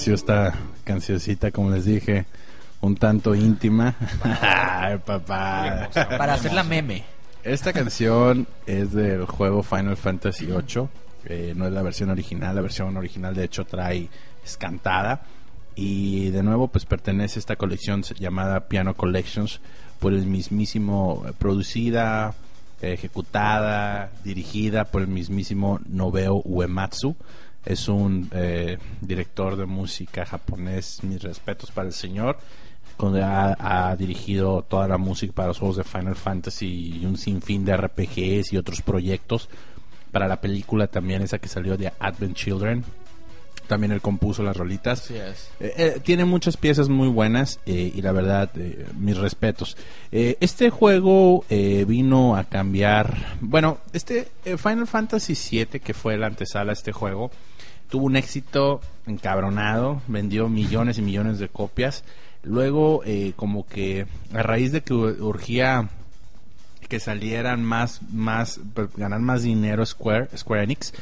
A: pareció esta cancioncita? Como les dije, un tanto íntima. [laughs] Ay, papá.
B: Para hacer la meme.
A: Esta canción es del juego Final Fantasy VIII. eh, no es la versión original. La versión original, de hecho, trae es cantada. Y de nuevo, pues pertenece a esta colección llamada Piano Collections por el mismísimo, eh, producida, ejecutada, dirigida por el mismísimo Nobeo Uematsu. Es un eh, director de música japonés. Mis respetos para el señor. Ha, ha dirigido toda la música para los juegos de Final Fantasy y un sinfín de RPGs y otros proyectos. Para la película también, esa que salió de Advent Children. También él compuso las rolitas.
B: Así es.
A: Eh, eh, tiene muchas piezas muy buenas eh, y la verdad, mis respetos. Este juego eh, vino a cambiar. Bueno, este Final Fantasy VII, que fue la antesala a este juego, tuvo un éxito encabronado, vendió millones y millones de copias. Luego, eh, como que a raíz de que ur- urgía que salieran más, más, ganar más dinero Square, Square Enix,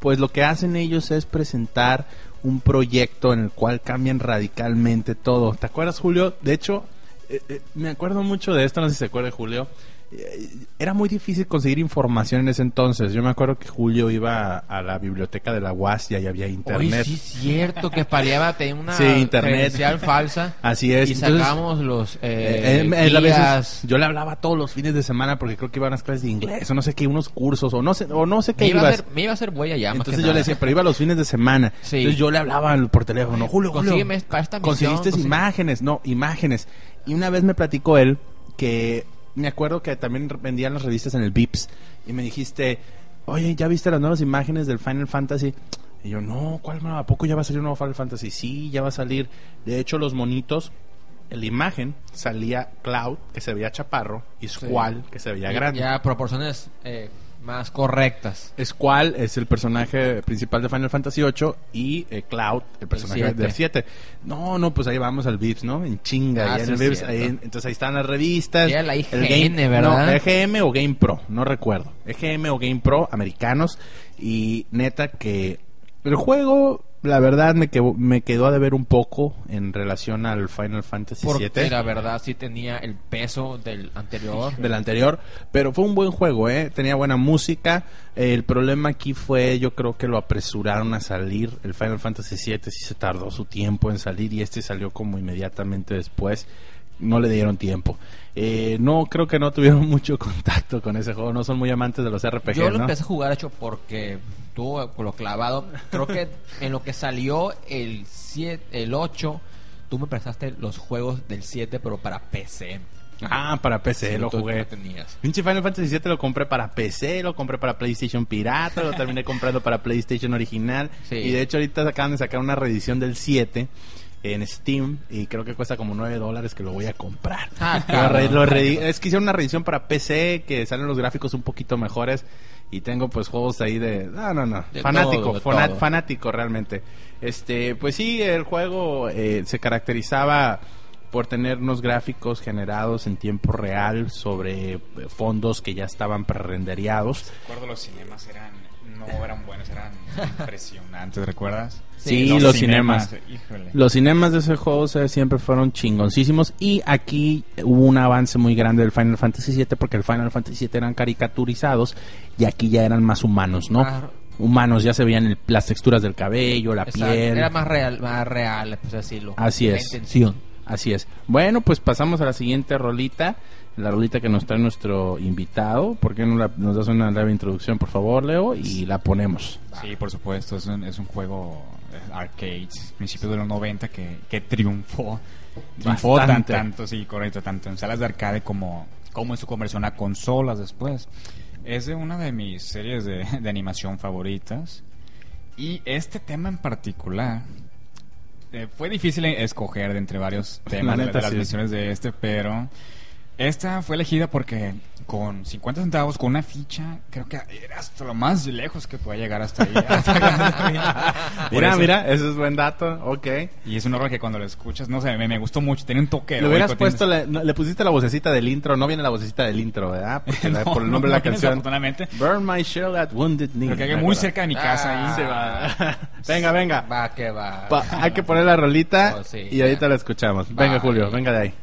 A: pues lo que hacen ellos es presentar un proyecto en el cual cambian radicalmente todo. ¿Te acuerdas, Julio? De hecho, eh, eh, me acuerdo mucho de esto, no sé si se acuerda, Julio. Eh, Era muy difícil conseguir información en ese entonces. Yo me acuerdo que Julio iba a, a la biblioteca de la UAS y ahí había internet.
B: sí cierto que Paliaba tenía una
A: Sí, internet.
B: falsa. [laughs]
A: Así es.
B: Y
A: Entonces,
B: sacamos los
A: Eh,
B: eh,
A: a veces yo le hablaba todos los fines de semana porque creo que iba a unas clases de inglés o no sé qué, unos cursos o no sé, o no sé qué
B: me, iba a
A: ibas.
B: hacer, me iba a hacer huella ya.
A: Entonces yo le decía, pero iba los fines de semana.
B: Sí.
A: Entonces yo le hablaba por teléfono, Julio, Julio,
B: para esta misión,
A: conseguiste imágenes, no, imágenes. Y una vez me platicó él que me acuerdo que también vendían las revistas en el Vips y me dijiste, oye, ¿ya viste las nuevas imágenes del Final Fantasy? Y yo, no, ¿cuál? no? ¿A poco ya va a salir un nuevo Final Fantasy? Sí, ya va a salir. De hecho, los monitos, en la imagen salía Cloud, que se veía chaparro, y Squall, que se veía grande.
B: Ya proporciones eh, más correctas.
A: Squall es el personaje principal de Final Fantasy VIII y eh, Cloud, el personaje del 7. No, no, pues ahí vamos al Vips, ¿no? En chinga.
B: Ah,
A: y en el Vips, ahí- entonces ahí están las revistas.
B: Era la
A: el
B: IGN, ¿verdad?
A: No, EGM o Game Pro, no recuerdo. EGM o Game Pro, americanos. Y neta que el juego, la verdad, me quedó, me quedó a deber un poco en relación al Final Fantasy
B: Porque
A: VII
B: la verdad sí tenía el peso del anterior.
A: del anterior, pero fue un buen juego, ¿eh? Tenía buena música. El problema aquí fue, yo creo que lo apresuraron a salir. El Final Fantasy VII sí se tardó su tiempo en salir y este salió como inmediatamente después. No le dieron tiempo. Eh, no, creo que no tuvieron [laughs] mucho contacto con ese juego. No son muy amantes de los RPG,
B: Yo lo
A: ¿no?
B: empecé a jugar hecho porque con lo clavado, creo que en lo que salió el 7, el 8, tú me prestaste los juegos del 7 pero para PC.
A: Ah, para PC
B: Sí,
A: lo jugué. Pinche Final Fantasy VII lo compré para PC, lo compré para PlayStation Pirata, lo terminé [laughs] comprando para PlayStation original.
B: Sí.
A: Y de hecho ahorita acaban de sacar una reedición del 7 en Steam y creo que cuesta como 9 dólares que lo voy a comprar.
B: Ah,
A: Lo re-
B: cabrón.
A: lo re- es que hicieron una reedición para PC que salen los gráficos un poquito mejores y tengo pues juegos ahí de... No, no, no.
B: De
A: fanático,
B: todo, todo.
A: fanático realmente. Este, pues sí, el juego eh, se caracterizaba por tener unos gráficos generados en tiempo real sobre eh, fondos que ya estaban prerenderiados.
C: Recuerdo los cinemas eran no eran buenos, eran impresionantes, ¿recuerdas?
A: Sí, los cinemas.
C: Híjole.
A: Los cinemas de ese juego o sea, siempre fueron chingoncísimos y aquí hubo un avance muy grande del Final Fantasy VII porque el Final Fantasy VII eran caricaturizados y aquí ya eran más humanos, ¿no?
B: Más-
A: Humanos, ya se veían el- las texturas del cabello, la
B: Exacto,
A: piel.
B: Era más real, más real, pues.
A: Así
B: La
A: es.
B: intención.
A: Así es. Bueno, pues pasamos a la siguiente rolita. La rolita que nos trae nuestro invitado. ¿Por qué no la- nos das una breve introducción, por favor, Leo? Y la ponemos.
C: Sí, por supuesto, es un, es un juego eh, arcade, principios de los 90 que, que triunfó. Triunfó tan, tanto, sí, correcto, tanto en salas de arcade como, como en su conversión a consolas después. Es de una de mis series de, de animación favoritas. Y este tema en particular eh, fue difícil escoger de entre varios temas
A: neta,
C: de las
A: sí.
C: misiones de este, pero Esta fue elegida porque con 50 centavos, con una ficha, creo que era hasta lo más lejos que podía llegar hasta ahí. [laughs] Por
A: Mira,
C: eso-
A: mira, eso es buen dato. Ok.
C: Y es un horror que cuando lo escuchas, no sé, me, me gustó mucho. Tiene un toque.
A: Le hubieras puesto, no, le pusiste la vocecita del intro. No viene la vocecita del intro, ¿verdad? [laughs] Porque
C: No,
A: por el nombre de la
C: no
A: canción. Burn my shell at wounded knee.
C: Pero que hay
A: ¿Me
C: muy
A: acuerdas?
C: cerca de mi casa
B: Ah.
C: ahí.
A: Se va. [laughs] venga, venga.
B: Va, que va.
A: Pa- hay que poner la rolita
B: Oh, sí,
A: y ahorita la escuchamos. Venga,
B: Bye.
A: Julio, venga de ahí.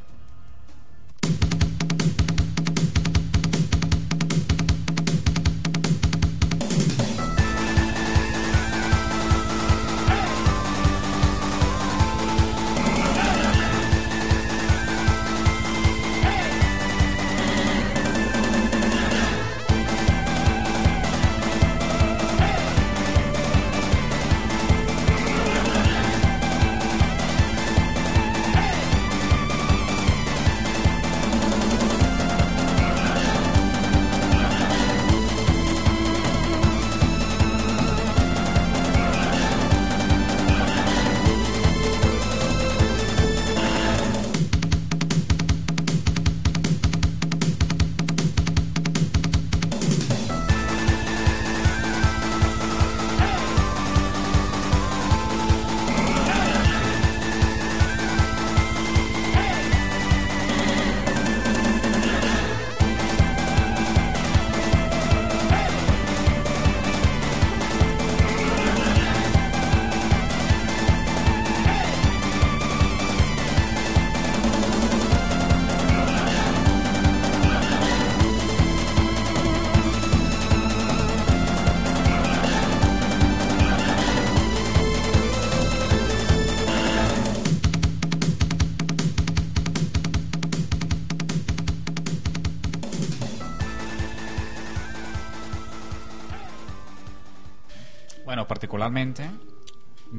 C: Particularmente,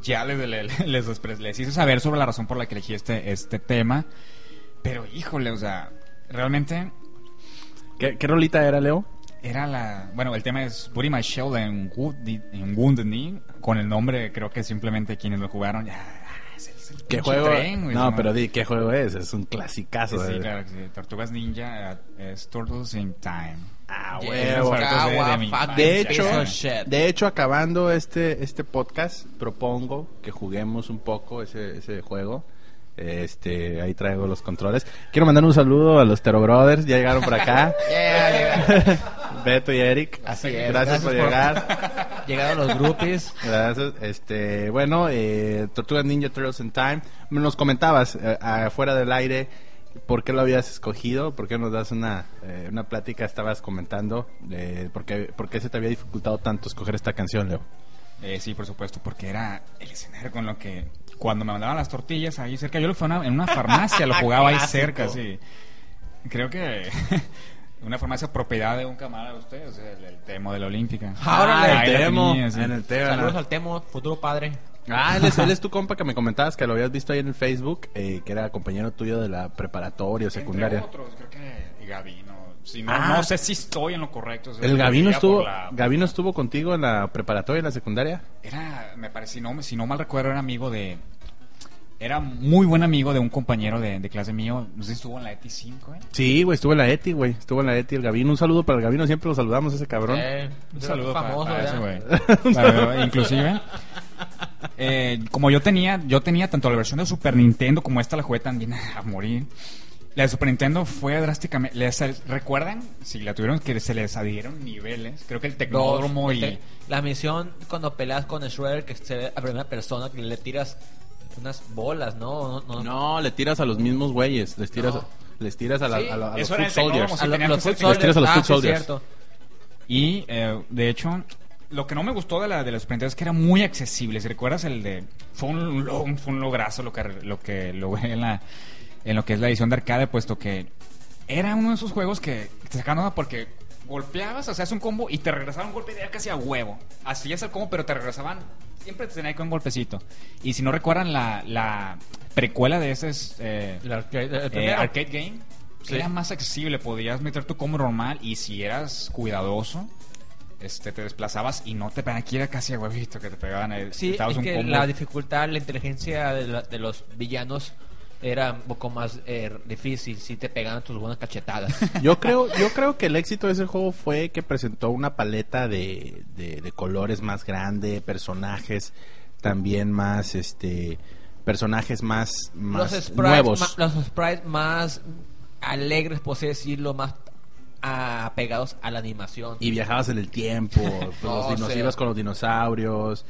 C: ya [laughs] les, les, les, les hice saber sobre la razón por la que elegí este, este tema. Pero híjole, o sea, realmente
A: ¿Qué, qué rolita era, Leo?
C: era la... Bueno, el tema es Booty My Shell en, Wounded- Knee. Con el nombre, creo que simplemente quienes lo jugaron... Ya, ah,
A: ¿Qué juego?
C: tren, güey,
A: no, pero di, ¿qué juego es? Es un clasicazo.
C: Sí, sí,
A: eh.
C: claro sí. Tortugas Ninja eh, es Turtles in Time.
A: Ah, huevo.
C: de-
B: fuck
A: hecho, de hecho, acabando este, este podcast, propongo que juguemos un poco ese, ese juego. Este, ahí traigo los controles. Quiero mandar un saludo a los Tero Brothers, ya llegaron por acá. [laughs]
B: Yeah. [laughs]
A: Beto y Eric.
B: Así es,
A: Gracias, por llegar. [laughs]
B: Llegaron los groupies.
A: Gracias. Este, bueno, eh, Tortuga Ninja Turtles in Time. Nos comentabas eh, afuera del aire por qué lo habías escogido, por qué nos das una, eh, una plática, estabas comentando, eh, por, qué, por qué se te había dificultado tanto escoger esta canción, Leo.
C: Eh, sí, por supuesto, porque era el escenario con lo que cuando me mandaban las tortillas ahí cerca, yo lo fue una- en una farmacia, lo [laughs] jugaba ahí cerca, sí. Creo que [laughs] una farmacia propiedad de un camarada de ustedes, o sea, el, el Temo de la Olímpica.
B: Ahora
A: Ah, el Temo,
C: tenía, sí.
A: en el Temo.
B: Saludos al Temo, futuro padre.
A: Ah, él es, él es tu compa que me comentabas que lo habías visto ahí en el Facebook, eh, que era compañero tuyo de la preparatoria o secundaria.
C: Entre otros, creo que Gavino. Si no,
A: Ah.
C: no sé si estoy en lo correcto. o sea,
A: ¿El Gavino
C: por
A: estuvo,
C: la-
A: Gavino estuvo contigo en la preparatoria y en la secundaria?
C: Era, me parece, si no, si no mal recuerdo, era amigo de... Era muy buen amigo de un compañero de, de clase mío. No sé si estuvo en la ETI 5, ¿eh?
A: Sí, güey, estuvo en la ETI, güey. Estuvo en la ETI el Gavino. Un saludo para el Gavino, siempre lo saludamos a ese cabrón.
B: Eh,
C: Un saludo para-
B: famoso,
C: para, ese
B: ¿verdad?
C: güey. [laughs] Para- inclusive, eh, como yo tenía, yo tenía tanto la versión de Super Nintendo como esta la jugué también a morir. La de Super Nintendo fue drásticamente. les- ¿Recuerdan? Si la tuvieron que se les adhirieron niveles. Creo que el Tecnódromo
B: Dos,
C: y.
B: este, La misión cuando peleas con Shredder, que se ve a primera persona, que le tiras unas bolas, ¿no? No, no.
A: No, le tiras a los mismos güeyes. Les tiras,
B: No.
A: les tiras a, la-
B: Sí,
A: a la- a los Foot
C: Tecnódromo,
A: Soldiers.
B: A los
C: ser-
B: Foot
A: Les tiras a los
B: Soldiers.
A: Foot
B: Ah, sí,
A: Soldiers.
B: cierto.
C: Y eh, de hecho, lo que no me gustó de la de la Nintendo es que era muy accesible. Si recuerdas el de. Fue un, lo- fue un lograzo lo que lo que logré en la en lo que es la edición de arcade, puesto que era uno de esos juegos que te sacaban onda porque golpeabas, hacías un combo y te regresaban un golpe de casi a huevo. Hacías el combo, pero te regresaban. Siempre te tenía con un golpecito. Y si no recuerdan la, la precuela de ese es, eh,
B: El arcade, el
C: eh, arcade game
B: Sí.
C: era más accesible, podías meter tu combo normal y si eras cuidadoso, este te desplazabas y no te pegaban aquí era casi a huevito que te pegaban. eh,
B: Sí, es que la dificultad, la inteligencia de, la- de los villanos era un poco más eh, difícil si te pegaban tus buenas cachetadas. [laughs]
A: Yo creo, yo creo que el éxito de ese juego fue que presentó una paleta de, de, de colores más grande, personajes también más, este, personajes más, más
B: los sprites,
A: nuevos.
B: ma- los sprites más alegres, por así decirlo, más apegados a la animación.
A: y viajabas en el tiempo, [laughs] pues, los dinos-
B: sí.
A: ibas con los dinosaurios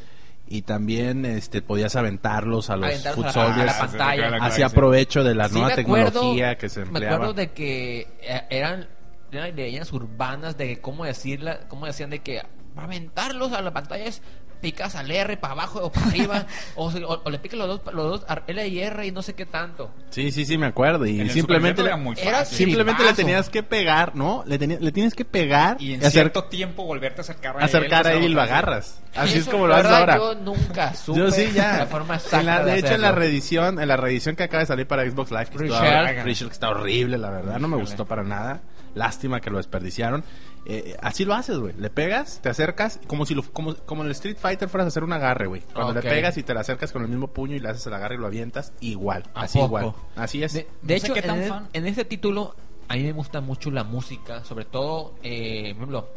A: y también este podías aventarlos a los
B: Aventarlos
A: foot
B: a la- a
A: soldiers.
B: la pantalla.
A: Hacía provecho de la
B: Sí,
A: nueva
B: me acuerdo-
A: tecnología que se
B: Me
A: empleaba.
B: acuerdo de que eh, eran, eran leyendas urbanas de cómo decirla, cómo decían de que para aventarlos a la pantalla es picas al R para abajo o para [laughs] arriba o, o- o le picas los dos los dos L y R y no sé qué tanto.
A: Sí, sí, sí, me acuerdo. Y simplemente, le-
C: era muy
B: Era
C: fácil.
A: simplemente le tenías que pegar, ¿no? Le, tenía- le tienes que pegar
C: Y en
A: hacer-
C: cierto tiempo volverte a acercar a
A: acercar
C: él.
A: a él y lo agarras. Así es como lo haces ahora.
B: Yo nunca supe
A: Yo sí, ya.
B: la forma
A: En
B: exacta
A: la- de
B: de,
A: hecho, en la reedición, en la reedición que acaba de salir para Xbox Live, que
B: Rachel.
A: está, Rachel, que está horrible, la verdad, no me gustó para nada. Lástima que lo desperdiciaron. Eh, así lo haces, güey. Le pegas, te acercas, como si lo, como, como en el Street Fighter fueras a hacer un agarre, güey. Cuando le pegas y te le acercas con el mismo puño y le haces el agarre y lo avientas, igual,
B: ¿A
A: así
B: poco?
A: igual. Así es.
B: De, de
C: No sé
B: hecho,
C: qué tan
B: en,
C: fan.
B: en este título a mí me gusta mucho la música, sobre todo, eh, por ejemplo,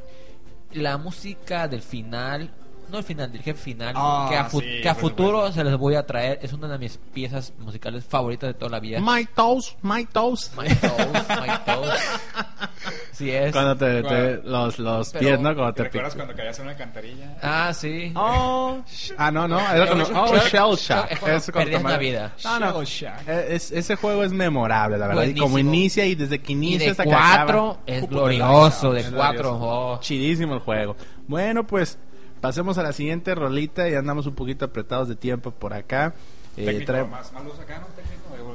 B: la música del final, no el final, del jefe final,
C: Ah,
B: que a, fu-
C: sí,
B: que a
C: por
B: futuro
C: supuesto.
B: se les voy a traer, es una de mis piezas musicales favoritas de toda la vida.
A: My toes, my toes.
B: My Toes, My Toes. Sí es.
A: Cuando te, los, los
B: Pero-
A: pies, ¿no? Cuando
C: ¿Te
A: te
C: recuerdas cuando caías en una alcantarilla?
B: Ah, sí.
A: Oh, ah, no, no, era
B: Shell
A: oh, Shell
B: Shock, es cuando la vida.
A: No, no.
C: Shell Shock.
A: Eh, es- ese juego es memorable, la verdad. Y como inicia y desde que inicia hasta que
B: cuatro es glorioso, de cuatro. oh.
A: Chidísimo el juego. Bueno, pues pasemos a la siguiente rolita y andamos un poquito apretados de tiempo por acá. Eh,
C: Técnico,
A: trae-
C: más, más luz acá, ¿no? Técnico.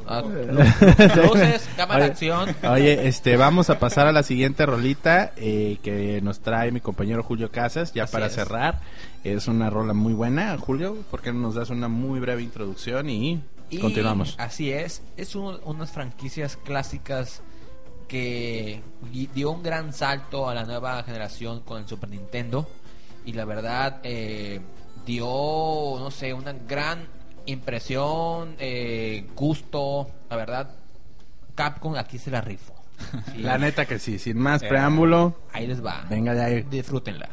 B: Ah,
C: Eh, [laughs]
B: Luces, cámara,
A: Oye,
B: acción.
A: Oye, este, vamos a pasar a la siguiente rolita eh, que nos trae mi compañero Julio Casas, ya
B: Así
A: para
B: es.
A: cerrar. Es una rola muy buena, Julio, ¿por qué no nos das una muy breve introducción y,
B: Y
A: continuamos?
B: Así es, es un- unas franquicias clásicas que di- dio un gran salto a la nueva generación con el Super Nintendo y la verdad eh, dio, no sé, una gran impresión, eh, gusto, la verdad, Capcom aquí se la rifo. [laughs] Sí,
A: La neta que sí, sin más
C: Eh,
A: preámbulo,
B: ahí les va.
A: venga de ahí.
B: Disfrútenla.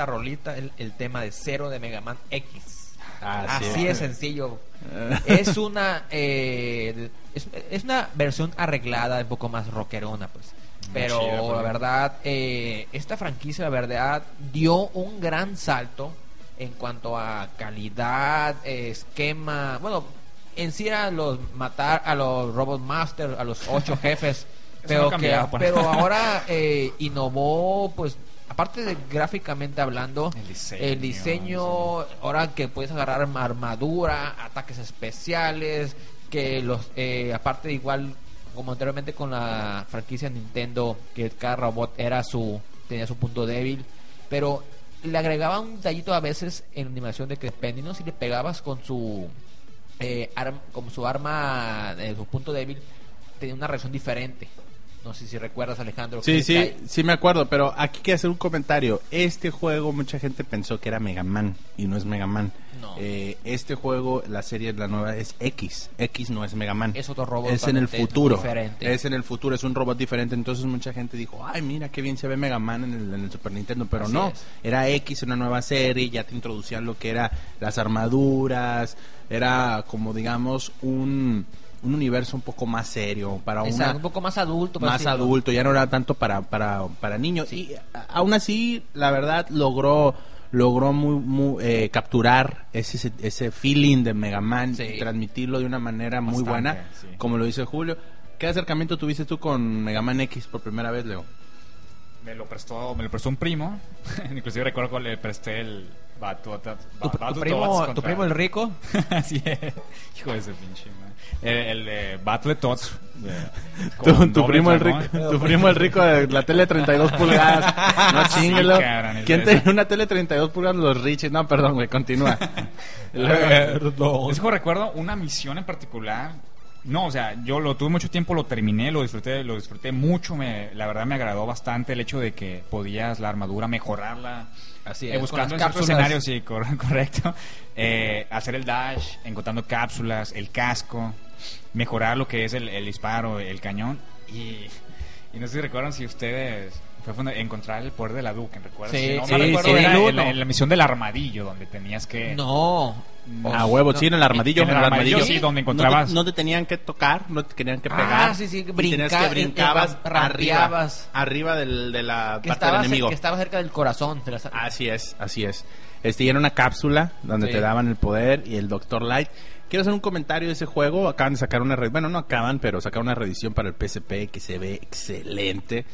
B: Esta rolita, el, el tema de cero de Mega Man X.
A: Así
B: Así
A: es.
B: es sencillo. es una eh, es, es una versión arreglada, un poco más rockerona, pues. Pero
C: chida, pues,
B: la verdad, eh, esta franquicia, la verdad, dio un gran salto en cuanto a calidad, eh, esquema. Bueno, en sí era los matar a los Robot Masters, a los ocho [laughs] jefes. Pero,
C: no
B: que,
C: pues.
B: pero ahora [laughs] eh, innovó, pues, aparte de gráficamente hablando,
C: El diseño,
B: el diseño, ahora que puedes agarrar arma- armadura, ataques especiales, que los, eh, aparte de igual, como anteriormente con la franquicia Nintendo, que cada robot era su, tenía su punto débil, pero le agregaba un detallito a veces en la animación de que dependiendo si le pegabas con su, eh, arm- con su arma, eh, su punto débil, tenía una reacción diferente. No sé si recuerdas, Alejandro.
A: Sí, sí, sí me acuerdo, pero aquí quiero hacer un comentario. Este juego mucha gente pensó que era Mega Man y no es Mega Man.
B: No.
A: Eh, este juego, la serie, la nueva, es X. X no es Mega Man.
B: Es otro robot
A: Es en el futuro.
B: diferente.
A: Es en el futuro, es un robot diferente. Entonces mucha gente dijo, ay, mira qué bien se ve Mega Man en el, en el Super Nintendo. Pero
B: Así
A: no,
B: es.
A: era X, una nueva serie, ya te introducían lo que era las armaduras. Era como, digamos, un, un universo un poco más serio para una
B: un poco más adulto.
A: más
B: decirlo.
A: adulto, ya no era tanto para, para, para niños. Y a- aún así, la verdad, logró logró muy, muy, eh, capturar ese, ese feeling de Mega Man
B: Sí.
A: y transmitirlo de una manera muy buena,
C: sí.
A: como lo dice Julio. ¿Qué acercamiento tuviste tú con Mega Man X por primera vez, Leo?
C: Me lo prestó, me lo prestó un primo. [laughs] Inclusive recuerdo que le presté el Battletoads.
B: Tu, tu primo, tu primo el rico. [laughs]
C: Así es. Hijo de ese pinche man. El, el de Battletoads. eh,
A: Tu, primo el rico, tu primo el rico de la tele 32 pulgadas. [laughs] No
C: Sí,
A: chinguelo.
C: cabrón,
A: ¿Quién tenía una tele 32 pulgadas? Los Riches. No, perdón, güey, continúa. [laughs]
C: Es que recuerdo una misión en particular. No, o sea, yo lo tuve mucho tiempo, lo terminé, lo disfruté, lo disfruté mucho. Me, la verdad me agradó bastante el hecho de que podías la armadura mejorarla.
B: Así
C: Eh,
B: es,
C: buscando
B: con
C: en ciertos escenarios, sí, cor- [laughs] correcto. Eh, hacer el dash, encontrando cápsulas, el casco, mejorar lo que es el, el disparo, el cañón. Y, y no sé si recuerdan si ustedes fue encontrar el poder de la.
B: Sí,
C: Si no
B: sí,
C: me recuerdo,
B: sí,
C: era
B: el
C: la, en la misión del armadillo, donde tenías que...
B: No.
A: A huevo, sí, en el armadillo.
C: En el armadillo, sí, donde encontrabas-
A: No te, no te tenían que tocar, no te tenían que
B: Ah,
A: pegar.
B: sí, sí,
A: y
B: brinca-
A: tenías que
B: eh,
A: brincabas
B: eh,
A: arriba, arriba del, de la
B: Que
A: parte del enemigo.
B: que estaba cerca del corazón. de
A: Así es, así es. Este, y era una cápsula donde
B: Sí.
A: te daban el poder y el Doctor Light. Quiero hacer un comentario de ese juego. Acaban de sacar una re- bueno, no acaban, pero sacaron una reedición para el PSP que se ve excelente.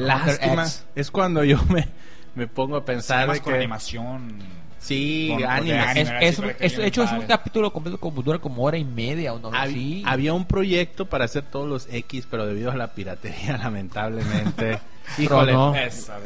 A: Lástima,
B: X.
A: es cuando yo me, me pongo a pensar de
C: con
A: que
C: animación...
A: sí,
C: con- anime,
B: Es, es un- es- hecho, es un capítulo completo como dura como hora y media o no
A: Hab-
B: sí.
A: Había un proyecto para hacer todos los X, pero debido a la piratería, [laughs] lamentablemente. Híjole,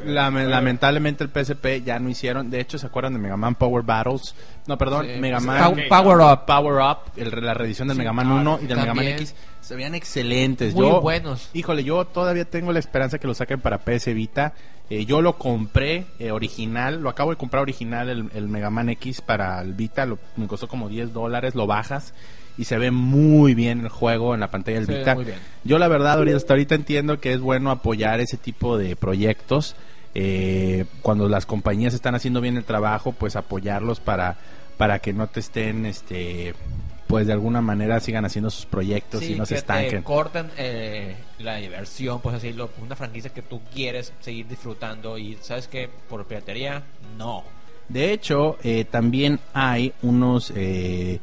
A: lame- lamentablemente el PSP ya no hicieron. De hecho, ¿se acuerdan de Mega Man Power Battles? No, perdón,
B: Sí,
A: Mega Man
B: Pow- Power Up.
A: Power Up, el- la reedición del
C: Sí,
A: Mega Man
C: ah,
A: 1
C: sí,
A: y del Mega Man. X. Se veían excelentes.
B: Muy
A: yo,
B: buenos.
A: Híjole, yo todavía tengo la esperanza que lo saquen para PS Vita. Eh, yo lo compré eh, original, lo acabo de comprar original el, el Mega Man X para el Vita, lo- me costó como 10 dólares, lo bajas y se ve muy bien el juego en la pantalla del
B: Se
A: Vita.
B: muy bien.
A: Yo la verdad ahorita, hasta ahorita entiendo que es bueno apoyar ese tipo de proyectos. eh, cuando las compañías están haciendo bien el trabajo, pues apoyarlos para, para que no te estén, este, pues de alguna manera sigan haciendo sus proyectos
B: Sí,
A: y no se
B: que te
A: estanquen.
B: cortan eh, la diversión, pues así, lo- una franquicia que tú quieres seguir disfrutando y sabes que por piratería, no.
A: De hecho, eh, también hay unos eh,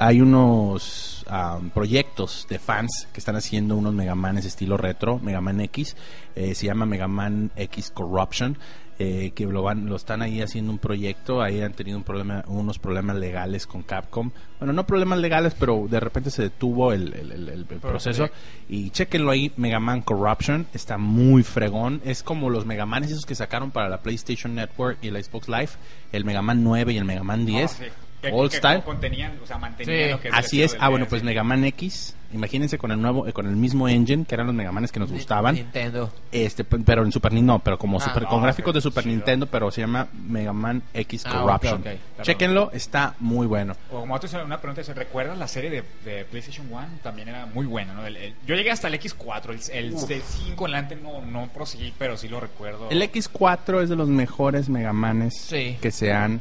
A: hay unos am, proyectos de fans que están haciendo unos Mega Manes estilo retro, Mega Man X, eh, se llama Mega Man X Corruption, eh, que lo van, lo están ahí haciendo un proyecto, ahí han tenido un problema, unos problemas legales con Capcom, bueno no problemas legales, pero de repente se detuvo el, el- el- el- el proceso y chequenlo ahí, Mega Man Corruption, está muy fregón, es como los Mega Manes esos que sacaron para la PlayStation Network y la Xbox Live, el Mega Man 9 y el Mega Man 10.
C: Ah, sí. Que-
A: Old
C: que
A: style.
C: Contenían, o sea, mantenían
B: Sí.
C: lo que
A: Así es. Ah, bueno, pues Mega Man X. Imagínense con el nuevo, eh, con el mismo engine que eran los Mega Manes que nos gustaban.
B: Nintendo.
A: Este, pero en Super Nintendo, no, pero como
B: Ah,
A: super,
C: no,
A: con gráficos de Super
C: chido.
A: Nintendo, pero se llama Mega Man X
B: Ah,
A: Corruption.
B: ok, perdón.
A: Chequenlo, está muy bueno.
C: O como otros, una pregunta, ¿se recuerdas la serie de, de PlayStation 1? También era muy buena, ¿no? El- el- yo llegué hasta el X4, el, el, del 5 en adelante no, no proseguí, pero sí lo recuerdo.
A: El X4 es de los mejores Mega Manes
B: Sí.
A: que se han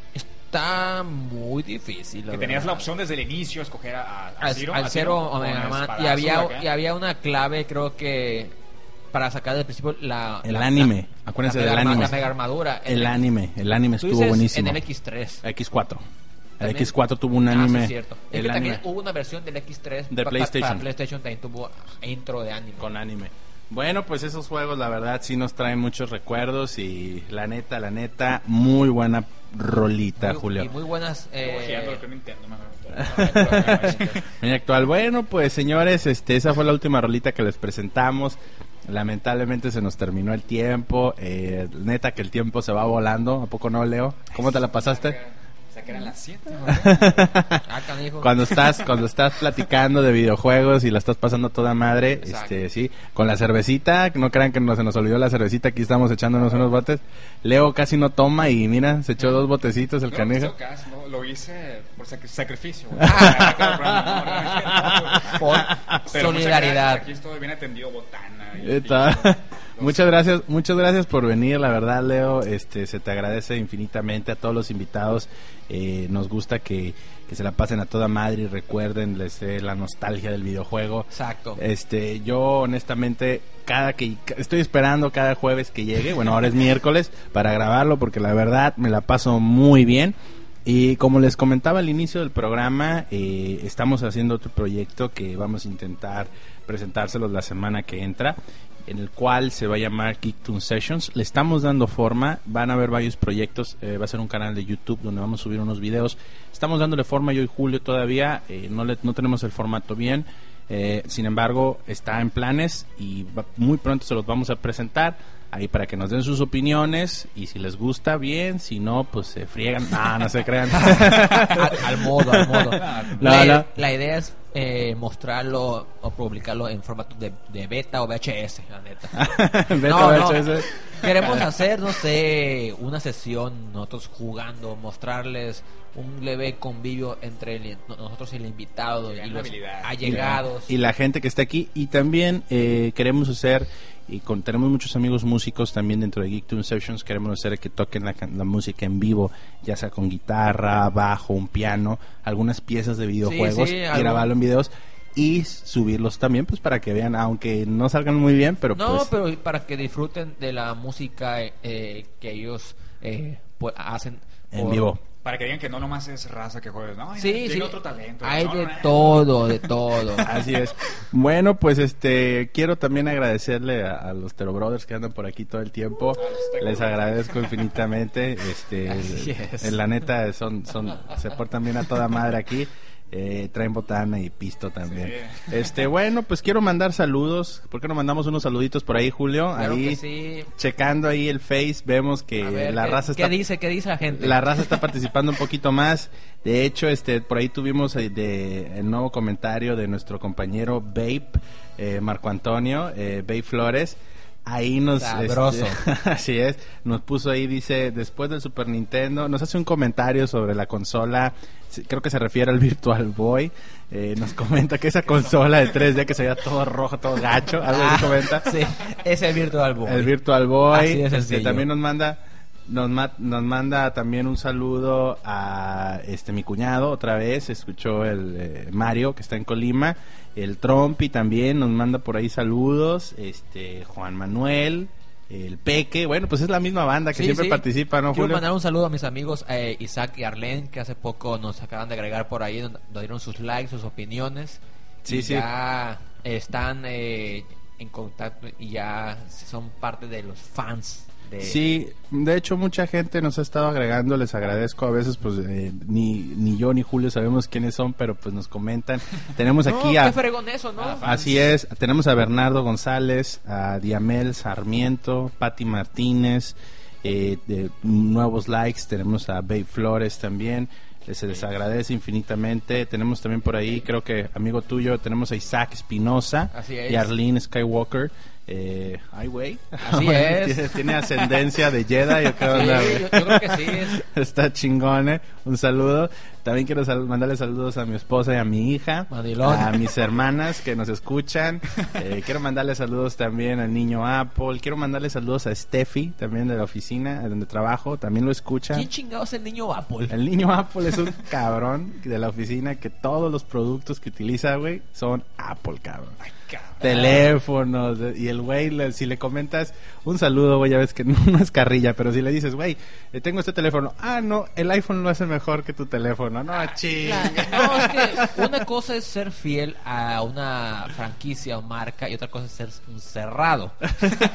B: está muy difícil.
C: Que tenías la opción desde el inicio escoger a, a
B: al,
C: Zero,
B: al
C: a
B: Zero o Mega Man, y había
C: acá.
B: y había una clave creo que para sacar del principio la
A: El
B: la-
A: anime.
B: la-
A: Acuérdense
B: la
A: del anime.
B: la mega armadura
A: El
B: En-
A: anime, el anime estuvo
B: dices
A: buenísimo.
B: en el X3
A: X4. El
B: También-
A: X4 tuvo un
B: Ah, sí,
A: anime.
B: es cierto. Es
A: el
B: que también
A: anime
B: hubo una versión del X3
A: De
B: pa- pa-
A: PlayStation.
B: Para PlayStation también tuvo intro de anime.
A: con anime. Bueno, pues esos juegos la verdad sí nos traen muchos recuerdos y la neta, la neta, muy buena rolita,
B: Muy-
A: Julio.
B: Y muy buenas. Eh,
A: Muy [laughs] actual. Bueno, pues señores, este, esa fue la última rolita que les presentamos. Lamentablemente se nos terminó el tiempo. Eh, neta que el tiempo se va volando. ¿A poco no, Leo? ¿Cómo te la pasaste?
C: Sea, que eran las 7. [laughs]
B: ah.
A: Cuando estás, cuando estás platicando de videojuegos y la estás pasando toda madre,
B: Exacto.
A: este, sí, con la cervecita, no crean que no se nos olvidó la cervecita, aquí estamos echándonos unos botes. Leo casi no toma y mira, se echó dos botecitos el
C: No,
A: canijo.
C: no, caso, no, lo hice por sac- sacrificio. [laughs]
B: solidaridad.
C: Aquí estoy bien atendido, botana. y- y-
A: Muchas gracias, muchas gracias por venir, la verdad, Leo, este, se te agradece infinitamente a todos los invitados, eh, nos gusta que, que se la pasen a toda madre y recuerden les la nostalgia del videojuego.
B: Exacto.
A: Este, yo honestamente cada que estoy esperando cada jueves que llegue, bueno, ahora es miércoles para grabarlo porque la verdad me la paso muy bien. Y como les comentaba al inicio del programa, eh, estamos haciendo otro proyecto que vamos a intentar presentárselos la semana que entra, en el cual se va a llamar Geektoon Sessions. Le estamos dando forma, van a haber varios proyectos, eh, va a ser un canal de YouTube donde vamos a subir unos videos. Estamos dándole forma yo y Julio todavía, eh, no, le, no tenemos el formato bien. Eh, sin embargo, está en planes y va- muy pronto se los vamos a presentar ahí para que nos den sus opiniones y si les gusta, bien, si no, pues se friegan. No, no se crean. [laughs]
B: al, al modo, al modo. [laughs]
A: No,
B: la,
A: no.
B: la idea es eh, mostrarlo o publicarlo en formato de, de beta o VHS, la neta. [laughs]
A: Vete
B: No, no. Queremos hacer, no sé, una sesión nosotros jugando, mostrarles un leve convivio entre el- nosotros y el invitado y los allegados.
A: y la gente que está aquí. Y también eh, queremos hacer y con, tenemos muchos amigos músicos también dentro de Geektoon Sessions queremos hacer que toquen la, can- la música en vivo ya sea con guitarra bajo un piano algunas piezas de videojuegos
B: sí,
A: y grabarlo en videos y subirlos también pues para que vean aunque no salgan muy bien pero
B: no,
A: pues
B: pero para que disfruten de la música eh, que ellos eh, pues, hacen
A: en
B: por-
A: vivo
C: Para que digan que no nomás es raza que juegas, no,
B: Sí,
C: tiene
B: sí.
C: otro talento.
B: Hay
C: No,
B: de
C: no, no.
B: todo, de todo. [laughs]
A: Así es. Bueno, pues este quiero también agradecerle a, a los Tero Brothers que andan por aquí todo el tiempo. Les agradezco infinitamente. [laughs] Este,
B: Así es.
A: en la neta son son se portan bien a toda madre aquí. Eh, traen botana y pisto también. Este, bueno, pues quiero mandar saludos. ¿Por qué no mandamos unos saluditos por ahí, Julio?
B: Claro
A: ahí
B: que sí.
A: checando ahí el Face vemos que
B: ver,
A: la
B: ¿qué,
A: raza
B: ¿qué
A: está
B: dice? ¿Qué dice la gente?
A: la raza está participando un poquito más. De hecho, este por ahí tuvimos eh, de, el nuevo comentario de nuestro compañero Babe, eh, Marco Antonio, eh, Babe Flores. Ahí nos...
B: Sabroso.
A: este, [laughs] así es. Nos puso ahí, dice, después del Super Nintendo, nos hace un comentario sobre la consola, creo que se refiere al Virtual Boy. Eh, nos comenta que esa consola de 3D que se veía todo rojo, todo gacho, algo así comenta.
B: Sí, es el Virtual Boy.
A: El Virtual Boy.
B: Así de
A: Este, también nos manda nos, ma- nos manda también un saludo a este mi cuñado otra vez escuchó el eh, Mario que está en Colima el Trompi también nos manda por ahí saludos este Juan Manuel el Peque bueno pues es la misma banda que
B: Sí,
A: siempre
B: sí.
A: participa no
B: Quiero
A: Julio
B: mandar un saludo a mis amigos eh, Isaac y Arlen, que hace poco nos acaban de agregar por ahí, nos dieron sus likes, sus opiniones.
A: Sí,
B: y
A: sí.
B: Ya están eh, en contacto y ya son parte de los fans. De...
A: Sí, de hecho mucha gente nos ha estado agregando, les agradezco. A veces pues eh, ni, ni yo ni Julio sabemos quiénes son, pero pues nos comentan. [laughs] Tenemos
B: No,
A: aquí a...
B: eso, ¿no?
A: Así es, tenemos a Bernardo González, a Diamel Sarmiento, Patti Martínez, eh, de nuevos likes, tenemos a Babe Flores también, se les agradece infinitamente, tenemos también por ahí, creo que amigo tuyo, tenemos a Isaac Espinosa
B: es.
A: y Arlene Skywalker, Eh, ay, güey. [laughs]
B: Así es.
A: Tiene, tiene ascendencia de Jedi. ¿o qué onda,
B: Sí, yo, yo creo que sí. es- [laughs]
A: Está chingón, ¿eh? Un saludo. También quiero sal- mandarle saludos a mi esposa y a mi hija.
B: Mandilón.
A: A mis [laughs] hermanas que nos escuchan. Eh, quiero mandarle saludos también al niño Apple. Quiero mandarle saludos a Steffi, también de la oficina donde trabajo. También lo escucha.
B: ¿Quién chingados es el niño Apple?
A: El niño Apple es un cabrón de la oficina que todos los productos que utiliza, güey, son Apple, cabrón. Teléfonos, y el güey, le- si le comentas un saludo, güey, ya ves que [laughs] no, es carrilla, pero si le dices, güey, eh, tengo este teléfono, ah, no, el iPhone lo hace mejor que tu teléfono, no, ching.
B: No, es que [laughs] una cosa es ser fiel a una franquicia o marca y otra cosa es ser un cerrado.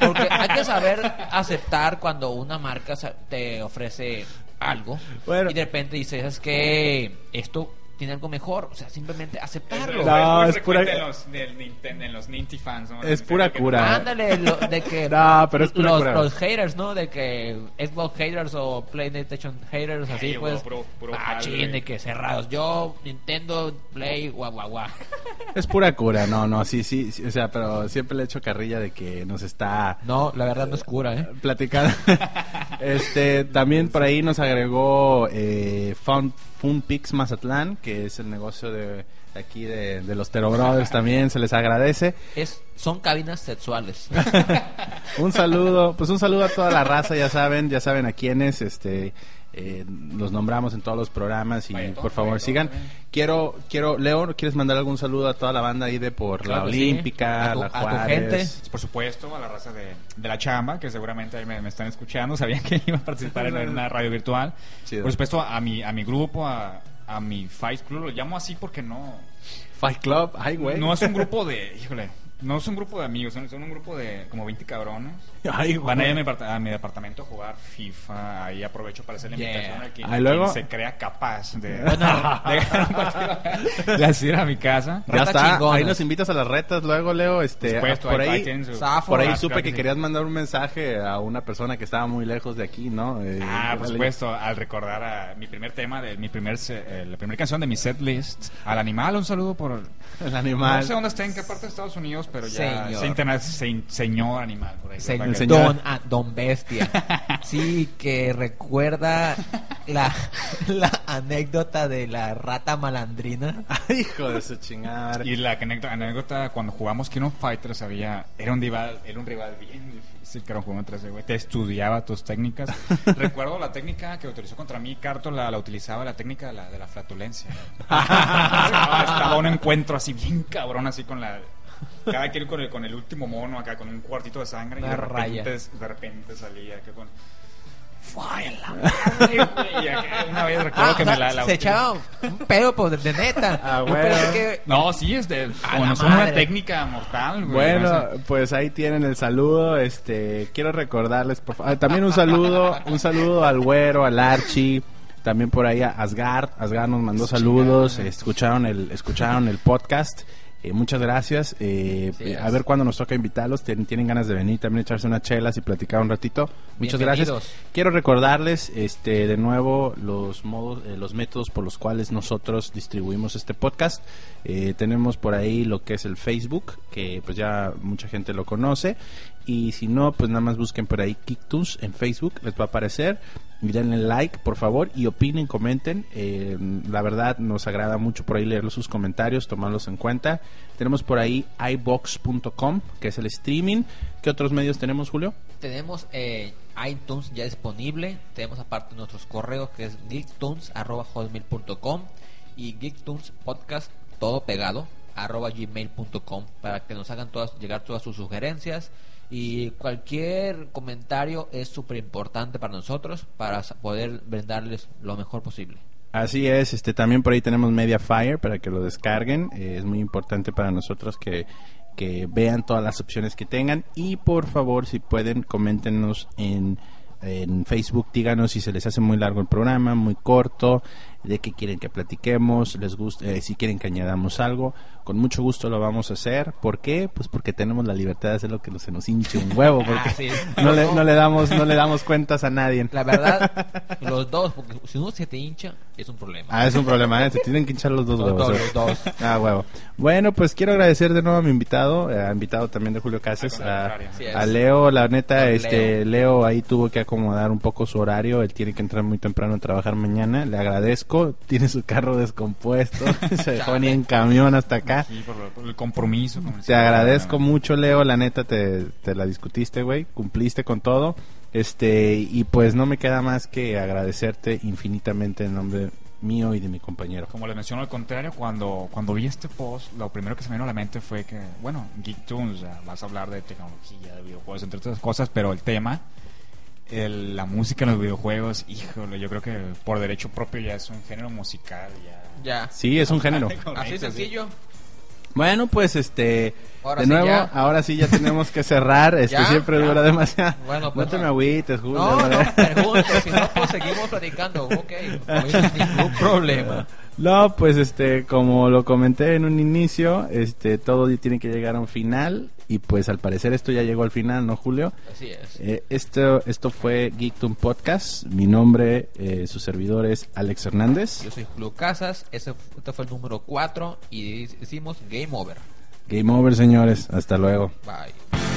B: Porque hay que saber aceptar cuando una marca te ofrece algo
A: Bueno.
B: y de repente dices, es que esto tiene algo mejor. O sea, simplemente aceptarlo.
A: No,
C: muy
A: es pura-
C: En los, del Nintendo, en los Ninty fans, ¿no?
A: Es pura
C: Que-
A: cura.
B: Ándale, lo- de que [laughs]
A: No, pero es pura
B: los,
A: cura.
B: los haters, ¿no? De que Xbox haters o PlayStation haters, así
C: Ay,
B: pues. ah,
C: jale,
B: chin,
C: güey.
B: de que cerrados. Yo, Nintendo, Play, guau, guau, guau. [laughs]
A: Es pura cura, no, no, sí, sí, sí, o sea, pero siempre le echo carrilla de que nos está
B: No, la verdad no es cura, ¿eh?
A: platicando. [laughs] este, también por ahí nos agregó eh, Fun, Funpix Mazatlán, que es el negocio de aquí de, de los Tero Brothers también, se les agradece.
B: Es, son cabinas sexuales. [laughs]
A: Un saludo, pues un saludo a toda la raza, ya saben, ya saben a quiénes, este, eh, los nombramos en todos los programas y por favor sigan.
C: también.
A: Quiero, quiero, Leo, ¿quieres mandar algún saludo a toda la banda ahí de por
B: Claro
A: la
B: sí.
A: Olímpica,
B: A tu-
A: la
B: a tu
A: Juárez?
B: gente.
C: Por supuesto, a la raza de, de la chamba, que seguramente ahí me, me están escuchando, [laughs] sabían que iba a participar en, en una radio virtual.
A: Chido.
C: Por supuesto, a mi, a mi grupo, a, a mi Fight Club, lo llamo así porque no,
A: Fight Club, ay, güey.
C: no es un grupo de, híjole, no es un grupo de amigos, son, son un grupo de como 20 cabrones.
A: Ay.
C: Van a ir a mi, a mi departamento a jugar FIFA, ahí aprovecho para hacer la
B: Yeah.
C: invitación a quien,
A: luego-
C: quien se crea capaz de, [laughs] de ganar un partido, de así ir a mi casa.
A: Ya
B: Rata
A: está,
B: chingona.
A: ahí nos invitas a las retas luego, Leo. Este,
C: Por ahí- su-
B: Zafo.
A: por ahí supe
C: claro
A: que
C: sí.
A: querías mandar un mensaje a una persona que estaba muy lejos de aquí, ¿no? Eh,
C: Ah, por
A: dale.
C: supuesto, al recordar a mi primer tema, de mi primer se- eh, la primera canción de mi set list, al animal, un saludo por...
A: El animal.
C: No sé dónde está, en qué parte de Estados Unidos, pero ya
B: Señor.
C: se interna- se- señor animal. Por ahí,
A: señor.
B: Don, ah, don Bestia. [laughs] Sí, que recuerda la, la anécdota de la rata malandrina.
A: Ay, [laughs] hijo de su chingada.
C: Y la anécdota, cuando jugamos King of Fighters había, era un rival, era un rival bien difícil que era un juego entre ese güey. Te estudiaba tus técnicas. [laughs] Recuerdo la técnica que utilizó contra mí, Carto la, la utilizaba la técnica de la, de la flatulencia. Estaba un encuentro así bien cabrón, así con la cada quien con el, con el último mono acá, con un cuartito de sangre y
B: Una
C: de repente,
B: raya.
C: de repente salía acá con ¡Fue en la madre, güey! Y acá Una vez recuerdo
B: Ah,
C: que
B: o
C: me
B: sea,
C: la, la
B: se echaba un pedo pues, de neta.
A: Ah, bueno.
B: que-
C: No, sí, es de. Bueno,
B: la
C: es una técnica mortal, güey.
A: Bueno,
C: O sea,
A: pues ahí tienen el saludo. Este, quiero recordarles, por favor, también un saludo, un saludo al güero, al Archie, también por ahí a Asgard. Asgard nos mandó saludos, escucharon el, escucharon el podcast. Eh, muchas gracias. Eh,
B: Sí,
A: eh, a ver cuándo nos toca invitarlos. Tien- tienen ganas de venir también echarse unas chelas y platicar un ratito. Muchas gracias. Quiero recordarles, este, de nuevo los modos, eh, los métodos por los cuales nosotros distribuimos este podcast. Eh, tenemos por ahí lo que es el Facebook, que pues ya mucha gente lo conoce. Y si no, pues nada más busquen por ahí Kicktoons en Facebook, les va a aparecer. Y denle like, por favor, y opinen, comenten. Eh, la verdad, nos agrada mucho por ahí leer sus comentarios, tomarlos en cuenta. Tenemos por ahí iBox.com, que es el streaming. ¿Qué otros medios tenemos, Julio?
B: Tenemos eh, iTunes ya disponible. Tenemos aparte nuestros correos que es geektunes.com y geektunes podcast todo pegado arroba gmail.com para que nos hagan todas llegar todas sus sugerencias y cualquier comentario es súper importante para nosotros para poder brindarles lo mejor posible.
A: Así es, este también por ahí tenemos Mediafire para que lo descarguen. eh, es muy importante para nosotros que, que vean todas las opciones que tengan. Y por favor, si pueden, coméntenos en, en Facebook, díganos si se les hace muy largo el programa, muy corto, de qué quieren que platiquemos, les gusta, eh, si quieren que añadamos algo. Con mucho gusto lo vamos a hacer. ¿Por qué? Pues porque tenemos la libertad de hacer lo que se nos hinche un huevo, porque
B: Ah, sí. [laughs]
A: no, le, no le damos no le damos cuentas a nadie.
B: La verdad, [laughs] los dos, porque si uno se te hincha, es un problema.
A: Ah, es un problema, ¿eh? Se [laughs] tienen que hinchar los dos
B: Los
A: huevos.
B: dos,
A: ¿eh?
B: los dos.
A: Ah, huevo. Bueno, pues quiero agradecer de nuevo a mi invitado, eh, a invitado también de Julio Cases, a, Leo, la neta, este, Leo. ahí tuvo que acomodar un poco su horario, él tiene que entrar muy temprano a trabajar mañana, le agradezco, tiene su carro descompuesto, se dejó ni en camión hasta acá.
C: Sí, por, por el compromiso. como
A: Te agradezco mucho, Leo, la neta te, te la discutiste, güey, cumpliste con todo. Este, y pues no me queda más que agradecerte infinitamente en nombre mío y de mi compañero.
C: Como les menciono, al contrario, cuando, cuando vi este post, lo primero que se me vino a la mente fue que, bueno, Geek Tunes, o sea, vas a hablar de tecnología, de videojuegos, entre otras cosas, pero el tema, el- la música en los videojuegos, híjole, yo creo que por derecho propio ya es un género musical, ya.
B: Ya.
A: Sí, es un género.
B: Así sencillo.
A: Bueno, pues este,
B: Ahora
A: de
B: sí,
A: nuevo,
B: ya.
A: ahora sí ya tenemos que cerrar. [laughs] Este
B: ¿Ya?
A: siempre
B: Ya.
A: dura demasiado.
B: Bueno,
A: no
B: pues,
A: te me
B: no.
A: agüites, Julio.
B: No, no, pregunto, si no, pues seguimos platicando. Ok, no hay [laughs] ningún problema.
A: No, pues este, como lo comenté en un inicio, este, todo tiene que llegar a un final y pues al parecer esto ya llegó al final, ¿no, Julio?
B: Así es.
A: Eh, esto, esto fue Geektoon Podcast. Mi nombre, eh, su servidor es Alex Hernández.
B: Yo soy Julio Casas, ese este fue el número 4 y decimos Game Over.
A: Game over, señores. Hasta luego.
B: Bye.